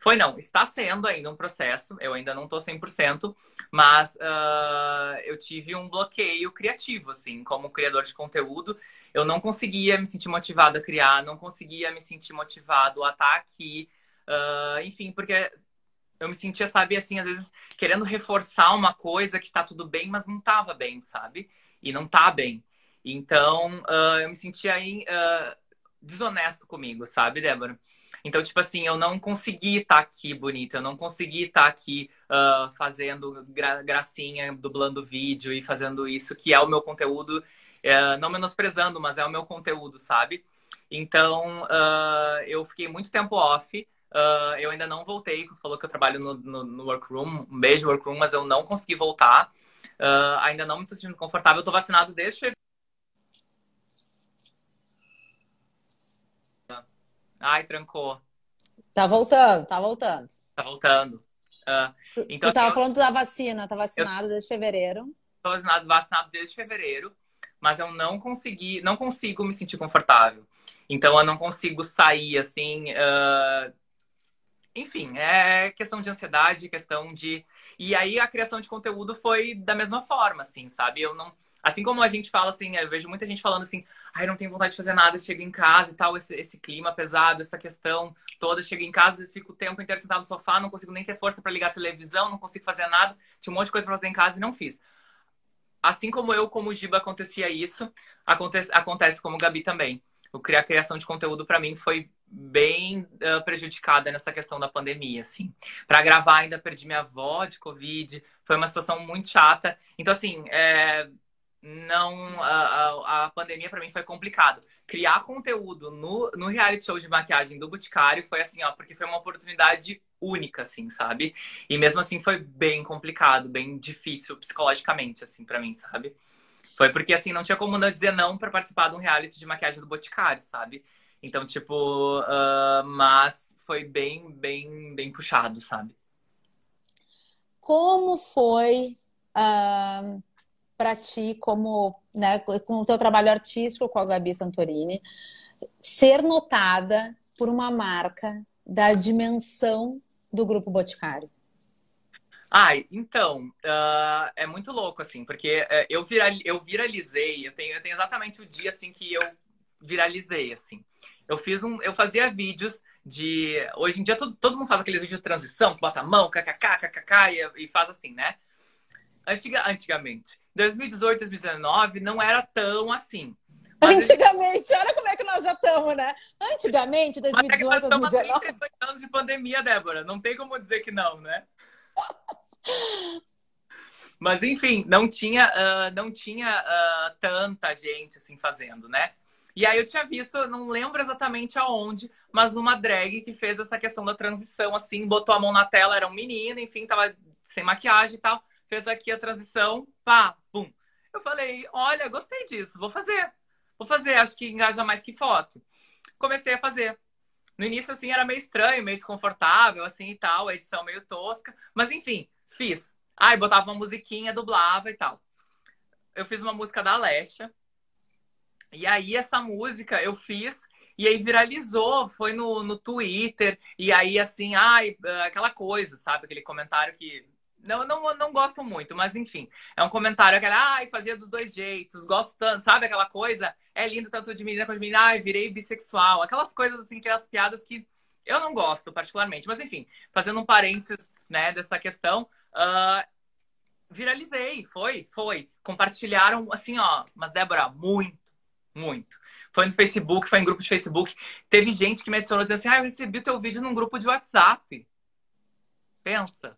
Foi não, está sendo ainda um processo, eu ainda não estou 100%, mas uh, eu tive um bloqueio criativo, assim, como criador de conteúdo. Eu não conseguia me sentir motivado a criar, não conseguia me sentir motivado a estar aqui, uh, enfim, porque eu me sentia, sabe, assim, às vezes querendo reforçar uma coisa que tá tudo bem, mas não tava bem, sabe? E não tá bem. Então, uh, eu me sentia aí desonesto comigo, sabe, Débora? Então, tipo assim, eu não consegui estar tá aqui bonita, eu não consegui estar tá aqui uh, fazendo gra gracinha, dublando vídeo e fazendo isso, que é o meu conteúdo, uh, não menosprezando, mas é o meu conteúdo, sabe? Então, uh, eu fiquei muito tempo off. Uh, eu ainda não voltei, falou que eu trabalho no, no, no, workroom, um beijo workroom, mas eu não consegui voltar. Uh, ainda não me estou sentindo confortável. Eu tô vacinado desde fevereiro. Ai, trancou. Tá voltando, tá voltando. Tá voltando. Uh, então, tu tava assim, falando da vacina, tá vacinado eu... desde fevereiro. Tô vacinado, vacinado desde fevereiro, mas eu não consegui, não consigo me sentir confortável. Então eu não consigo sair assim. Uh... Enfim, é questão de ansiedade, questão de. E aí a criação de conteúdo foi da mesma forma, assim, sabe? Eu não Assim como a gente fala assim, eu vejo muita gente falando assim, ai, não tenho vontade de fazer nada, chega em casa e tal, esse, esse clima pesado, essa questão toda, chega em casa, às vezes fico o tempo inteiro sentado no sofá, não consigo nem ter força para ligar a televisão, não consigo fazer nada, tinha um monte de coisa para fazer em casa e não fiz. Assim como eu, como o Giba acontecia isso, acontece, acontece como o Gabi também. O criar criação de conteúdo para mim foi bem uh, prejudicada nessa questão da pandemia, assim. Para gravar ainda perdi minha avó de covid, foi uma situação muito chata. Então assim, é, não a, a, a pandemia para mim foi complicado. Criar conteúdo no, no reality show de maquiagem do Boticário foi assim, ó, porque foi uma oportunidade única, assim, sabe? E mesmo assim foi bem complicado, bem difícil psicologicamente, assim, para mim, sabe? Foi porque, assim, não tinha como não dizer não para participar de um reality de maquiagem do Boticário, sabe? Então, tipo, uh, mas foi bem, bem, bem puxado, sabe? Como foi uh, para ti, como né, com o teu trabalho artístico com a Gabi Santorini, ser notada por uma marca da dimensão do Grupo Boticário? Ai, então, uh, é muito louco, assim, porque uh, eu, eu viralizei, eu tenho, eu tenho exatamente o dia, assim, que eu viralizei, assim. Eu fiz um, eu fazia vídeos de, hoje em dia todo, todo mundo faz aqueles vídeos de transição, bota a mão, kkk, kkk, e, e faz assim, né? Antiga, antigamente. 2018, 2019 não era tão assim. Mas Antigamente, olha como é que nós já estamos, né? Antigamente, 2018, Mas é 2019. 38 anos de pandemia, Débora. Não tem como dizer que não, né? Mas enfim, não tinha, uh, não tinha uh, tanta gente assim fazendo, né? E aí eu tinha visto, não lembro exatamente aonde, mas uma drag que fez essa questão da transição, assim, botou a mão na tela, era um menino, enfim, tava sem maquiagem e tal fez aqui a transição, pá. Eu falei, olha, gostei disso, vou fazer. Vou fazer, acho que engaja mais que foto. Comecei a fazer. No início, assim, era meio estranho, meio desconfortável, assim, e tal, a edição meio tosca. Mas, enfim, fiz. Aí, botava uma musiquinha, dublava e tal. Eu fiz uma música da Alessia. E aí, essa música eu fiz e aí viralizou, foi no, no Twitter. E aí, assim, ai, aquela coisa, sabe? Aquele comentário que não, não, não gosto muito, mas enfim. É um comentário aquele, ai, fazia dos dois jeitos, gosto tanto, sabe aquela coisa? É lindo tanto de menina quanto de menina, ai, virei bissexual. Aquelas coisas assim, aquelas piadas que eu não gosto particularmente. Mas enfim, fazendo um parênteses, né, dessa questão, uh, viralizei, foi, foi. Compartilharam, assim, ó, mas Débora, muito, muito. Foi no Facebook, foi em grupo de Facebook. Teve gente que me adicionou dizendo assim, ah, eu recebi o teu vídeo num grupo de WhatsApp. Pensa.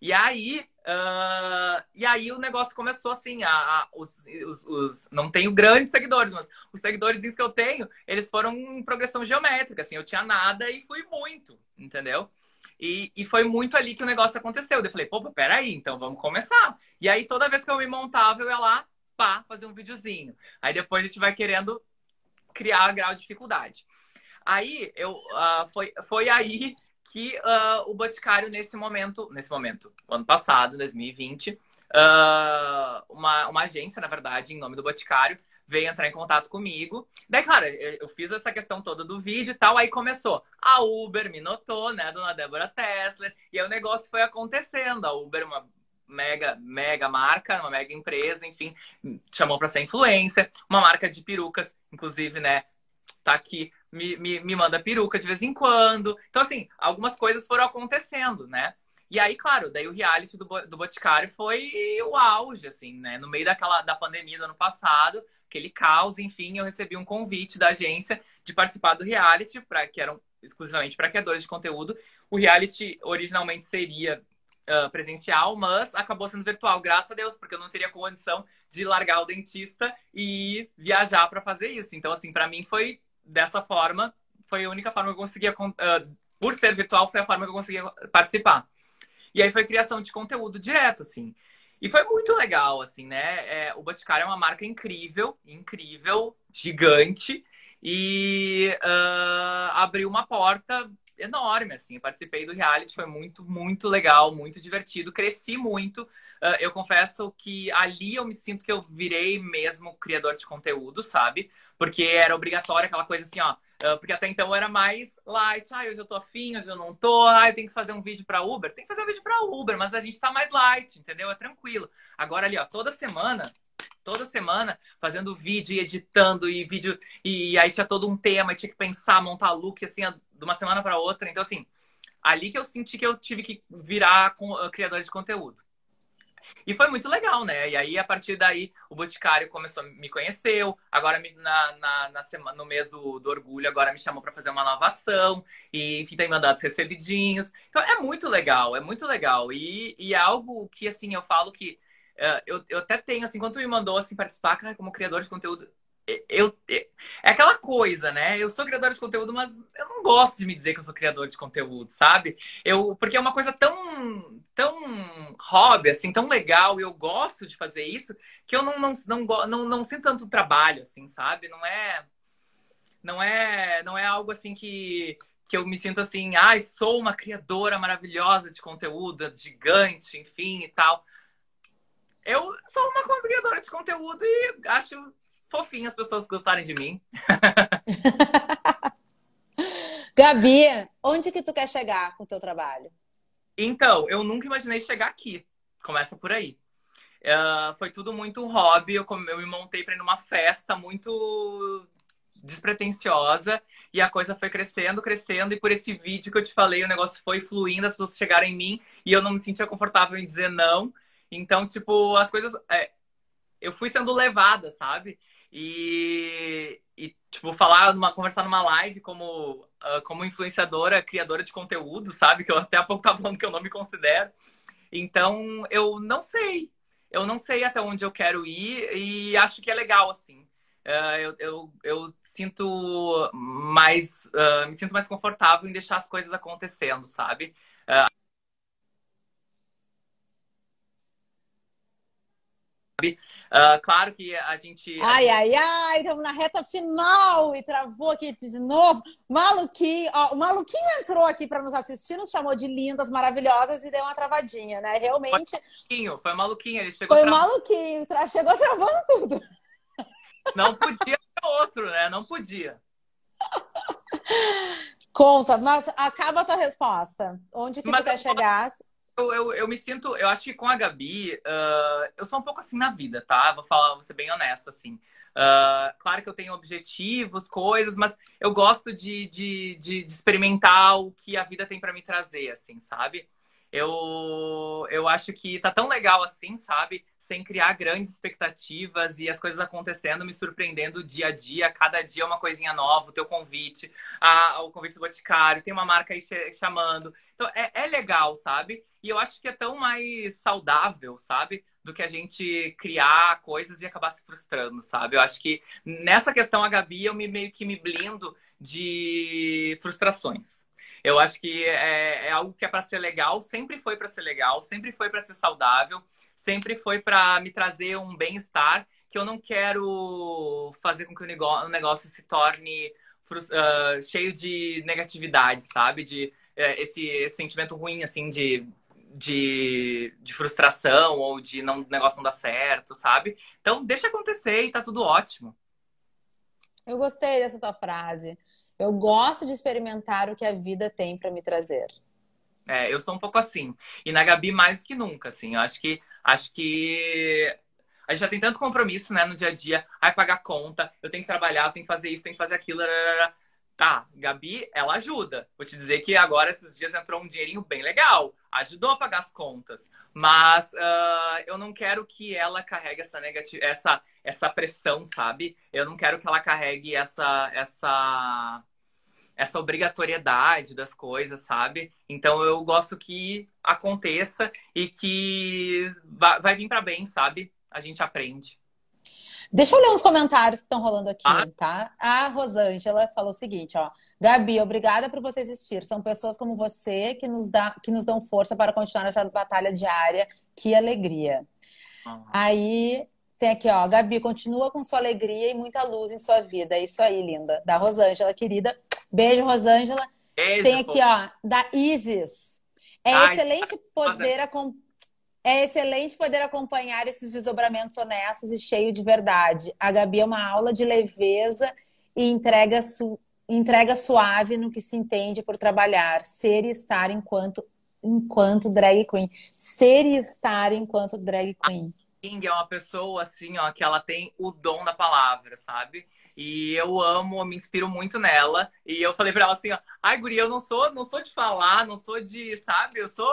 E aí, uh, e aí o negócio começou assim, a, a os, os, os, não tenho grandes seguidores, mas os seguidores que eu tenho, eles foram em progressão geométrica, assim, eu tinha nada e fui muito, entendeu? E, e foi muito ali que o negócio aconteceu. Eu falei, pô, peraí, então vamos começar. E aí, toda vez que eu me montava, eu ia lá, pá, fazer um videozinho. Aí depois a gente vai querendo criar grau de dificuldade. Aí, eu, uh, foi, foi aí que uh, o Boticário, nesse momento, nesse momento, ano passado, 2020, uh, uma, uma agência, na verdade, em nome do Boticário, veio entrar em contato comigo. Daí, claro, eu fiz essa questão toda do vídeo e tal. Aí começou. A Uber me notou, né, dona Débora Tesla. E aí o negócio foi acontecendo. A Uber, uma mega, mega marca, uma mega empresa, enfim, chamou para ser influência. Uma marca de perucas, inclusive, né, tá aqui, me, me, me manda peruca de vez em quando. Então, assim, algumas coisas foram acontecendo, né? E aí, claro, daí o reality do, do Boticário foi o auge, assim, né? No meio daquela da pandemia do ano passado, aquele caos, enfim, eu recebi um convite da agência de participar do reality, para que eram exclusivamente para criadores de conteúdo. O reality originalmente seria uh, presencial, mas acabou sendo virtual, graças a Deus, porque eu não teria condição de largar o dentista e viajar para fazer isso. Então, assim, para mim foi dessa forma, foi a única forma que eu conseguia, uh, por ser virtual, foi a forma que eu conseguia participar. E aí foi criação de conteúdo direto, assim. E foi muito legal, assim, né? É, o Boticário é uma marca incrível, incrível, gigante. E uh, abriu uma porta enorme, assim. participei do reality, foi muito, muito legal, muito divertido. Cresci muito. Uh, eu confesso que ali eu me sinto que eu virei mesmo criador de conteúdo, sabe? Porque era obrigatório aquela coisa assim, ó. Uh, porque até então era mais light. Ah, hoje eu tô afim, hoje eu não tô. Ah, eu tenho que fazer um vídeo pra Uber. Tem que fazer um vídeo pra Uber, mas a gente tá mais light, entendeu? É tranquilo. Agora ali, ó, toda semana toda semana fazendo vídeo e editando e vídeo e aí tinha todo um tema, tinha que pensar, montar look assim de uma semana para outra. Então assim, ali que eu senti que eu tive que virar com, uh, criador de conteúdo. E foi muito legal, né? E aí, a partir daí, o Boticário começou, me conheceu. Agora, na, na, na semana, no mês do, do orgulho, agora me chamou para fazer uma nova ação. E, enfim, tem mandados recebidinhos. Então, é muito legal, é muito legal. E, e é algo que, assim, eu falo que Uh, eu, eu até tenho, assim, quando tu me mandou assim, participar como criador de conteúdo, eu, é aquela coisa, né? Eu sou criador de conteúdo, mas eu não gosto de me dizer que eu sou criador de conteúdo, sabe? Eu, porque é uma coisa tão, tão hobby, assim, tão legal, eu gosto de fazer isso, que eu não, não, não, não, não sinto tanto trabalho, assim, sabe? Não é, não é, não é algo assim que, que eu me sinto assim, ai, ah, sou uma criadora maravilhosa de conteúdo, gigante, enfim e tal. Eu sou uma criadora de conteúdo e acho fofinho as pessoas gostarem de mim. Gabi, onde que tu quer chegar com o teu trabalho? Então, eu nunca imaginei chegar aqui. Começa por aí. Uh, foi tudo muito hobby. Eu, eu me montei para ir numa festa muito despretensiosa e a coisa foi crescendo, crescendo. E por esse vídeo que eu te falei, o negócio foi fluindo, as pessoas chegaram em mim e eu não me sentia confortável em dizer não. Então, tipo, as coisas. É, eu fui sendo levada, sabe? E, e tipo, falar, numa, conversar numa live como, uh, como influenciadora, criadora de conteúdo, sabe? Que eu até há pouco tava falando que eu não me considero. Então, eu não sei. Eu não sei até onde eu quero ir e acho que é legal, assim. Uh, eu, eu, eu, sinto mais. Uh, me sinto mais confortável em deixar as coisas acontecendo, sabe? Uh, claro que a gente. Ai, ai, ai, estamos na reta final e travou aqui de novo. Maluquinho, ó, o Maluquinho entrou aqui para nos assistir, nos chamou de lindas, maravilhosas e deu uma travadinha, né? Realmente. Foi maluquinho, foi maluquinho, ele chegou. Foi tra... maluquinho, tra... chegou travando tudo. Não podia ser outro, né? Não podia. Conta, mas acaba a tua resposta. Onde que mas tu quer chegar? Eu, eu, eu, me sinto, eu acho que com a Gabi, uh, eu sou um pouco assim na vida, tá? Vou falar, vou ser bem honesta, assim. Uh, claro que eu tenho objetivos, coisas, mas eu gosto de, de, de, de experimentar o que a vida tem para me trazer, assim, sabe? Eu, eu acho que tá tão legal assim, sabe? Sem criar grandes expectativas e as coisas acontecendo, me surpreendendo dia a dia, cada dia uma coisinha nova, o teu convite, a, o convite do Boticário, tem uma marca aí chamando. Então é, é legal, sabe? E eu acho que é tão mais saudável, sabe? Do que a gente criar coisas e acabar se frustrando, sabe? Eu acho que nessa questão, a Gabi, eu me, meio que me blindo de frustrações. Eu acho que é, é algo que é para ser legal, sempre foi para ser legal, sempre foi para ser saudável, sempre foi para me trazer um bem-estar que eu não quero fazer com que o negócio, se torne uh, cheio de negatividade, sabe? De uh, esse, esse, sentimento ruim, assim, de, de, de frustração ou de não, o negócio não dar certo, sabe? Então, deixa acontecer e tá tudo ótimo. Eu gostei dessa tua frase. Eu gosto de experimentar o que a vida tem para me trazer. É, eu sou um pouco assim. E na Gabi mais que nunca, assim. Eu acho que acho que a gente já tem tanto compromisso, né, no dia a dia. Ai, pagar conta, eu tenho que trabalhar, eu tenho que fazer isso, tenho que fazer aquilo. Tá, Gabi, ela ajuda. Vou te dizer que agora, esses dias, entrou um dinheirinho bem legal. Ajudou a pagar as contas. Mas uh, eu não quero que ela carregue essa negativa, essa, essa pressão, sabe? Eu não quero que ela carregue essa, essa, essa obrigatoriedade das coisas, sabe? Então eu gosto que aconteça e que vai, vir para bem, sabe? A gente aprende. Deixa eu ler uns comentários que estão rolando aqui, ah. tá? A Rosângela falou o seguinte, ó. Gabi, obrigada por você existir. São pessoas como você que nos, dá, que nos dão força para continuar essa batalha diária. Que alegria. Uhum. Aí tem aqui, ó. Gabi, continua com sua alegria e muita luz em sua vida. É isso aí, linda. Da Rosângela, querida. Beijo, Rosângela. Beijo, tem aqui, pô. ó, da Isis. É Ai, excelente poder acompanhar é excelente poder acompanhar esses desdobramentos honestos e cheio de verdade. A Gabi é uma aula de leveza e entrega, su entrega suave no que se entende por trabalhar, ser e estar enquanto, enquanto drag queen. Ser e estar enquanto drag queen. King é uma pessoa assim, ó, que ela tem o dom da palavra, sabe? E eu amo, eu me inspiro muito nela. E eu falei para ela assim, ó, ai, guria, eu não sou, não sou de falar, não sou de, sabe? Eu sou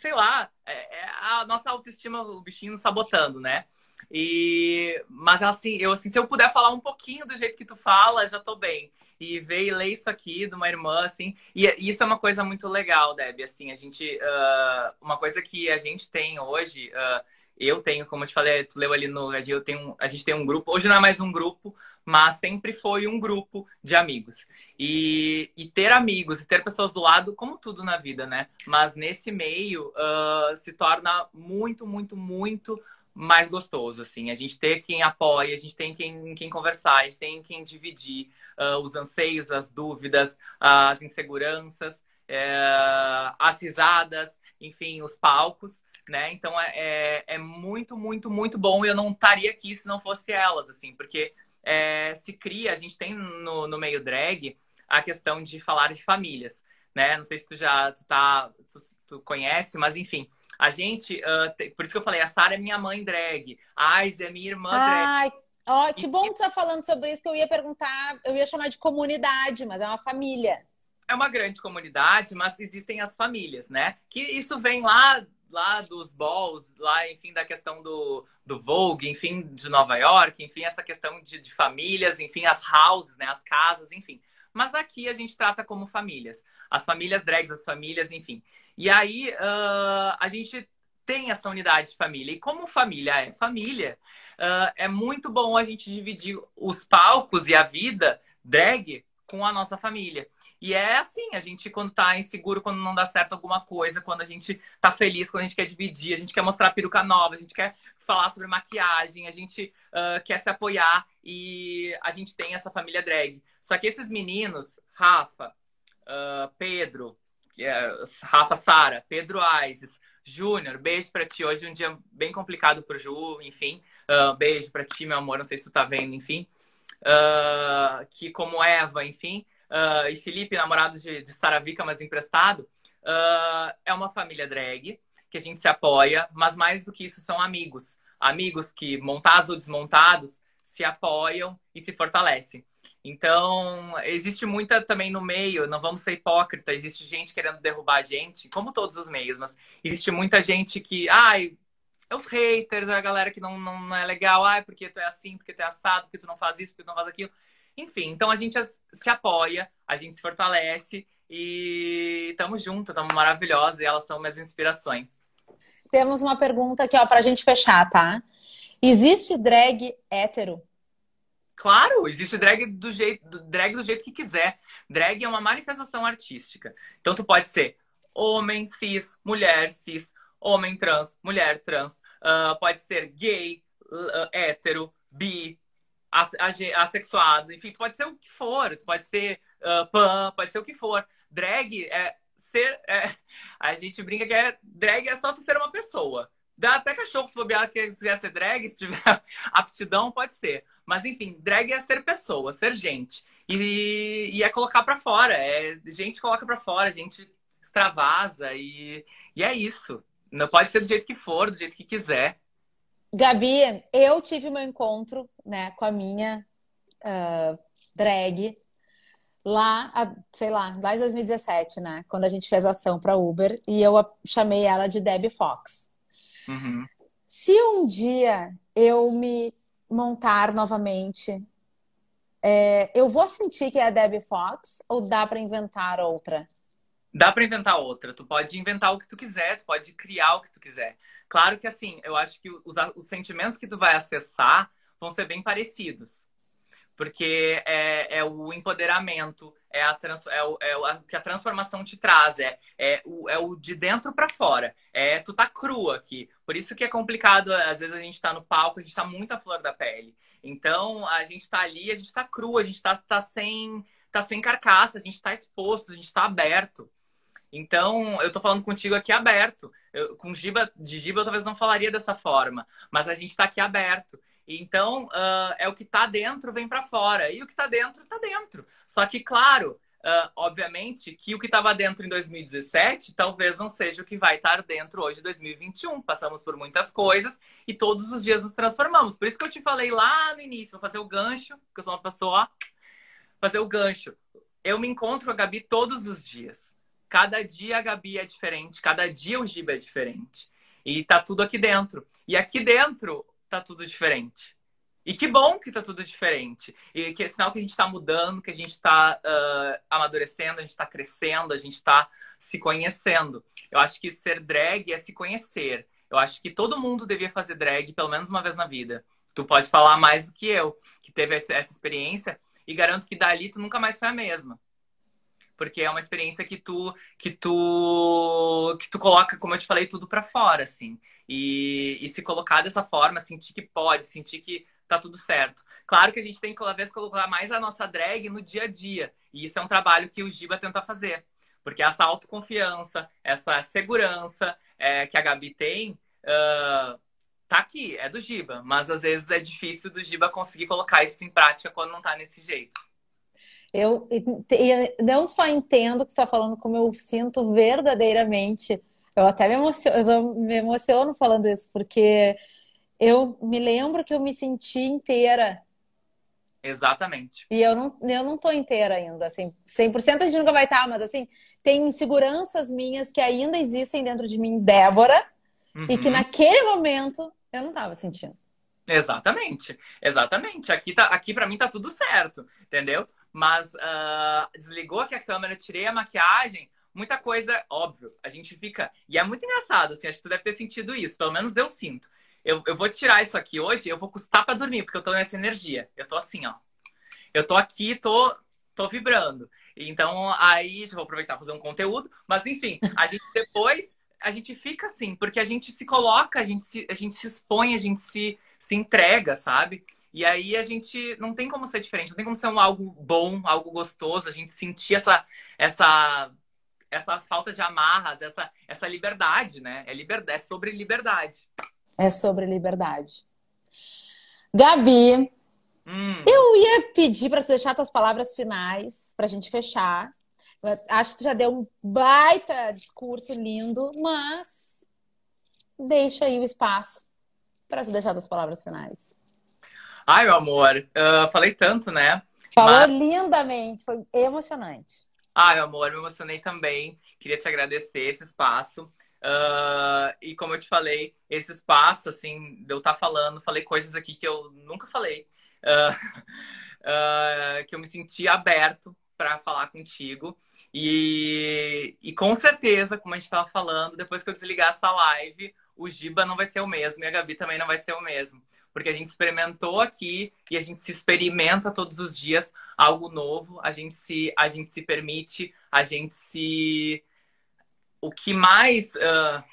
sei lá, é, é a nossa autoestima, o bichinho sabotando, né? E, mas assim, eu assim, se eu puder falar um pouquinho do jeito que tu fala, já tô bem. E ver e ler isso aqui de uma irmã, assim. E, e isso é uma coisa muito legal, Deb. Assim, a gente. Uh, uma coisa que a gente tem hoje. Uh, eu tenho, como eu te falei, tu leu ali no eu tenho, a gente tem um grupo, hoje não é mais um grupo, mas sempre foi um grupo de amigos. E, e ter amigos e ter pessoas do lado, como tudo na vida, né? Mas nesse meio uh, se torna muito, muito, muito mais gostoso, assim. A gente ter quem apoia, a gente tem quem, quem conversar, a gente tem quem dividir uh, os anseios, as dúvidas, as inseguranças, uh, as risadas, enfim, os palcos né? Então é, é, é muito, muito, muito bom. Eu não estaria aqui se não fosse elas, assim, porque é, se cria, a gente tem no, no meio drag a questão de falar de famílias, né? Não sei se tu já tu tá, tu, tu conhece, mas enfim. A gente, uh, te, por isso que eu falei, a Sara é minha mãe drag, a Ais é minha irmã Ai, drag. Ó, que bom que tu tá falando sobre isso, que eu ia perguntar, eu ia chamar de comunidade, mas é uma família. É uma grande comunidade, mas existem as famílias, né? Que isso vem lá lá dos balls, lá, enfim, da questão do, do Vogue, enfim, de Nova York, enfim, essa questão de, de famílias, enfim, as houses, né, as casas, enfim. Mas aqui a gente trata como famílias. As famílias drags, as famílias, enfim. E aí uh, a gente tem essa unidade de família. E como família é família, uh, é muito bom a gente dividir os palcos e a vida drag com a nossa família. E é assim, a gente quando tá inseguro, quando não dá certo alguma coisa, quando a gente tá feliz, quando a gente quer dividir, a gente quer mostrar peruca nova, a gente quer falar sobre maquiagem, a gente uh, quer se apoiar e a gente tem essa família drag. Só que esses meninos, Rafa, uh, Pedro, é, Rafa Sara, Pedro Aises, Júnior, beijo pra ti. Hoje é um dia bem complicado pro Ju, enfim. Uh, beijo pra ti, meu amor. Não sei se tu tá vendo, enfim. Que como Eva, enfim uh, e Felipe, namorados de, de Saravica, mas emprestado, uh, é uma família drag que a gente se apoia, mas mais do que isso são amigos. Amigos que, montados ou desmontados, se apoiam e se fortalecem. Então, existe muita também no meio, não vamos ser hipócrita, existe gente querendo derrubar a gente, como todos os meios, mas existe muita gente que, ai, é os haters, é a galera que não, não é legal, ai, porque tu é assim, porque tu é assado, porque tu não faz isso, porque tu não faz aquilo. Enfim, então a gente se apoia, a gente se fortalece e estamos juntos, estamos maravilhosos e elas são minhas inspirações. Temos uma pergunta aqui, ó, pra gente fechar, tá? Existe drag hétero? Claro, existe drag do jeito, drag do jeito que quiser. Drag é uma manifestação artística. Então tu pode ser homem cis, mulher cis, homem trans, mulher trans, uh, pode ser gay, uh, hétero, bi, assexuado, enfim, tu pode ser o que for, tu pode ser uh, pan, pode ser o que for. Drag é ser. É, a gente brinca que é drag é só tu ser uma pessoa. Dá até cachorro se bobear que quiser ser drag, se tiver aptidão, pode ser. Mas enfim, drag é ser pessoa, ser gente. E, e é colocar para fora. É, gente coloca para fora, gente extravasa e, e é isso. Não pode ser do jeito que for, do jeito que quiser. Gabi, eu tive meu encontro né, com a minha uh, drag lá, sei lá, lá em 2017, né? Quando a gente fez ação para Uber e eu chamei ela de Debbie Fox. Uhum. Se um dia eu me montar novamente, é, eu vou sentir que é a Debbie Fox ou dá para inventar outra? Dá para inventar outra. Tu pode inventar o que tu quiser, tu pode criar o que tu quiser. Claro que assim, eu acho que os, os sentimentos que tu vai acessar vão ser bem parecidos porque é, é o empoderamento, é, a trans, é, o, é o que a transformação te traz, é, é, o, é o de dentro para fora. É tu tá cru aqui. Por isso que é complicado, às vezes a gente tá no palco, a gente tá muito à flor da pele. Então, a gente tá ali, a gente tá cru, a gente tá, tá, sem, tá sem carcaça, a gente tá exposto, a gente tá aberto. Então, eu tô falando contigo aqui aberto. Eu, com Giba, de Giba eu talvez não falaria dessa forma, mas a gente tá aqui aberto. Então, uh, é o que está dentro vem para fora. E o que está dentro, está dentro. Só que, claro, uh, obviamente, que o que estava dentro em 2017 talvez não seja o que vai estar dentro hoje em 2021. Passamos por muitas coisas e todos os dias nos transformamos. Por isso que eu te falei lá no início, vou fazer o gancho, porque eu sou uma pessoa, fazer o gancho. Eu me encontro com a Gabi todos os dias. Cada dia a Gabi é diferente, cada dia o Giba é diferente. E tá tudo aqui dentro. E aqui dentro, tá tudo diferente. E que bom que tá tudo diferente. E que é sinal que a gente está mudando, que a gente está uh, amadurecendo, a gente está crescendo, a gente está se conhecendo. Eu acho que ser drag é se conhecer. Eu acho que todo mundo devia fazer drag pelo menos uma vez na vida. Tu pode falar mais do que eu, que teve essa experiência, e garanto que dali tu nunca mais foi a mesma porque é uma experiência que tu que tu que tu coloca, como eu te falei, tudo para fora, assim. E, e se colocar dessa forma, sentir que pode, sentir que tá tudo certo. Claro que a gente tem que cada vez colocar mais a nossa drag no dia a dia. E isso é um trabalho que o Giba tenta fazer. Porque essa autoconfiança, essa segurança é, que a Gabi tem, uh, tá aqui, é do Giba. Mas às vezes é difícil do Giba conseguir colocar isso em prática quando não tá nesse jeito. Eu, eu não só entendo o que você está falando, como eu sinto verdadeiramente. Eu até me emociono, eu me emociono falando isso, porque eu me lembro que eu me senti inteira. Exatamente. E eu não, eu não tô inteira ainda, assim, 100% a gente nunca vai estar, mas assim, tem inseguranças minhas que ainda existem dentro de mim, Débora, uhum. e que uhum. naquele momento eu não estava sentindo. Exatamente, exatamente. Aqui, tá, aqui para mim tá tudo certo, entendeu? Mas uh, desligou aqui a câmera, tirei a maquiagem, muita coisa, óbvio, a gente fica. E é muito engraçado, assim, acho que tu deve ter sentido isso, pelo menos eu sinto. Eu, eu vou tirar isso aqui hoje, eu vou custar para dormir, porque eu tô nessa energia. Eu tô assim, ó. Eu tô aqui, tô, tô vibrando. Então, aí, vou aproveitar fazer um conteúdo, mas enfim, a gente depois a gente fica assim, porque a gente se coloca, a gente se, a gente se expõe, a gente se, se entrega, sabe? E aí a gente não tem como ser diferente, não tem como ser um algo bom, algo gostoso, a gente sentir essa essa essa falta de amarras, essa essa liberdade, né? É liberdade, é sobre liberdade. É sobre liberdade. Gabi, hum. eu ia pedir para você deixar suas palavras finais para a gente fechar. Eu acho que já deu um baita discurso lindo, mas deixa aí o espaço para tu deixar as palavras finais. Ai, meu amor, uh, falei tanto, né? Falou Mas... lindamente, foi emocionante. Ai, meu amor, me emocionei também. Queria te agradecer esse espaço. Uh, e como eu te falei, esse espaço, assim, de eu estar tá falando, falei coisas aqui que eu nunca falei. Uh, que eu me senti aberto para falar contigo. E, e com certeza, como a gente estava falando, depois que eu desligar essa live, o Giba não vai ser o mesmo e a Gabi também não vai ser o mesmo porque a gente experimentou aqui e a gente se experimenta todos os dias algo novo, a gente se, a gente se permite, a gente se. O que mais. Uh...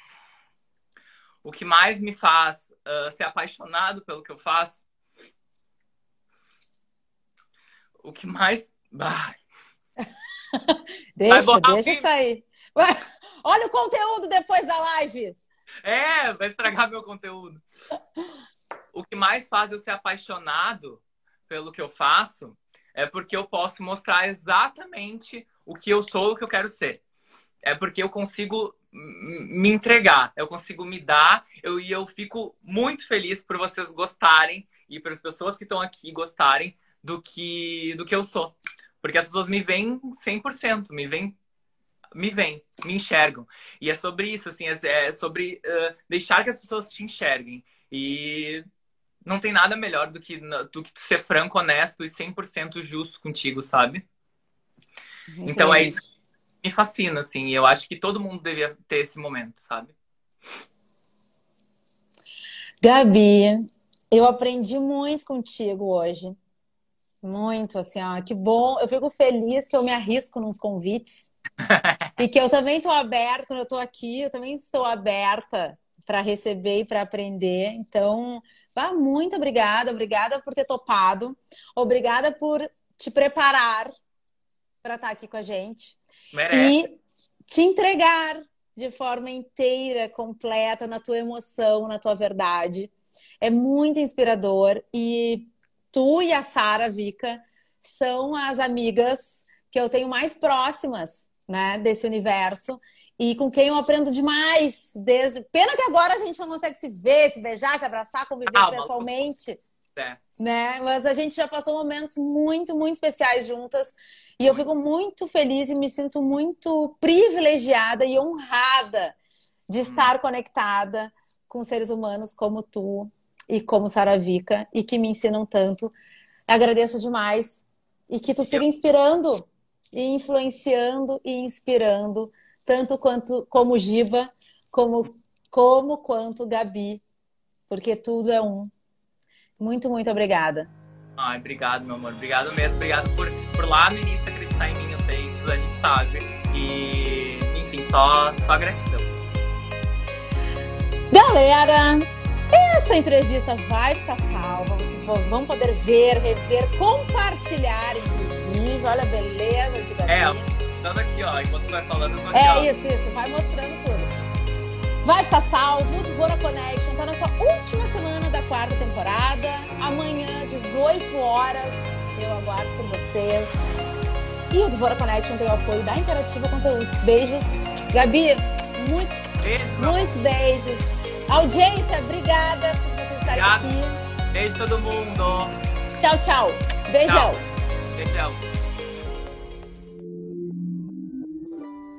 O que mais me faz uh, ser apaixonado pelo que eu faço. O que mais. deixa, deixa sair. Olha o conteúdo depois da live. É, vai estragar meu conteúdo. O que mais faz eu ser apaixonado pelo que eu faço é porque eu posso mostrar exatamente o que eu sou, o que eu quero ser. É porque eu consigo me entregar, eu consigo me dar, eu, e eu fico muito feliz por vocês gostarem e para as pessoas que estão aqui gostarem do que, do que eu sou. Porque as pessoas me veem 100%, me veem me veem, me enxergam. E é sobre isso, assim, é, é sobre uh, deixar que as pessoas te enxerguem. E não tem nada melhor do que, do que ser franco, honesto e 100% justo contigo, sabe? então é isso que me fascina, assim. E eu acho que todo mundo devia ter esse momento, sabe? Gabi, eu aprendi muito contigo hoje. Muito, assim, ó, que bom. Eu fico feliz que eu me arrisco nos convites e que eu também estou aberta, quando eu estou aqui, eu também estou aberta para receber e para aprender. Então, vá, muito obrigada, obrigada por ter topado, obrigada por te preparar para estar tá aqui com a gente Merece. e te entregar de forma inteira, completa, na tua emoção, na tua verdade. É muito inspirador e tu e a Sara Vika são as amigas que eu tenho mais próximas, né, desse universo e com quem eu aprendo demais desde pena que agora a gente não consegue se ver, se beijar, se abraçar, conviver ah, pessoalmente. É. Né? Mas a gente já passou momentos muito, muito especiais juntas. E eu fico muito feliz e me sinto muito privilegiada e honrada de hum. estar conectada com seres humanos como tu, e como Saravica e que me ensinam tanto. Agradeço demais e que tu siga inspirando e influenciando e inspirando tanto quanto como Giba, como como quanto Gabi, porque tudo é um. Muito, muito obrigada. Ai, obrigado, meu amor. Obrigado mesmo. Obrigado por, por lá no início acreditar em mim, eu sei, a gente sabe. E, enfim, só, só gratidão. Galera, essa entrevista vai ficar salva, vocês vão poder ver, rever, compartilhar, inclusive. Olha a beleza de Gabi. É, dando aqui, ó, enquanto você vai falando, eu É aqui, isso, isso, vai mostrando tudo. Vai ficar salvo, o Dvora Connection tá na sua última semana da quarta temporada. Amanhã, 18 horas, eu aguardo por vocês. E o Dvora Connection tem o apoio da Interativa Conteúdos. Beijos. Gabi, muitos, Beijo, muitos beijos. Audiência, obrigada por vocês estarem Obrigado. aqui. Beijo todo mundo. Tchau, tchau. Beijão. Tchau.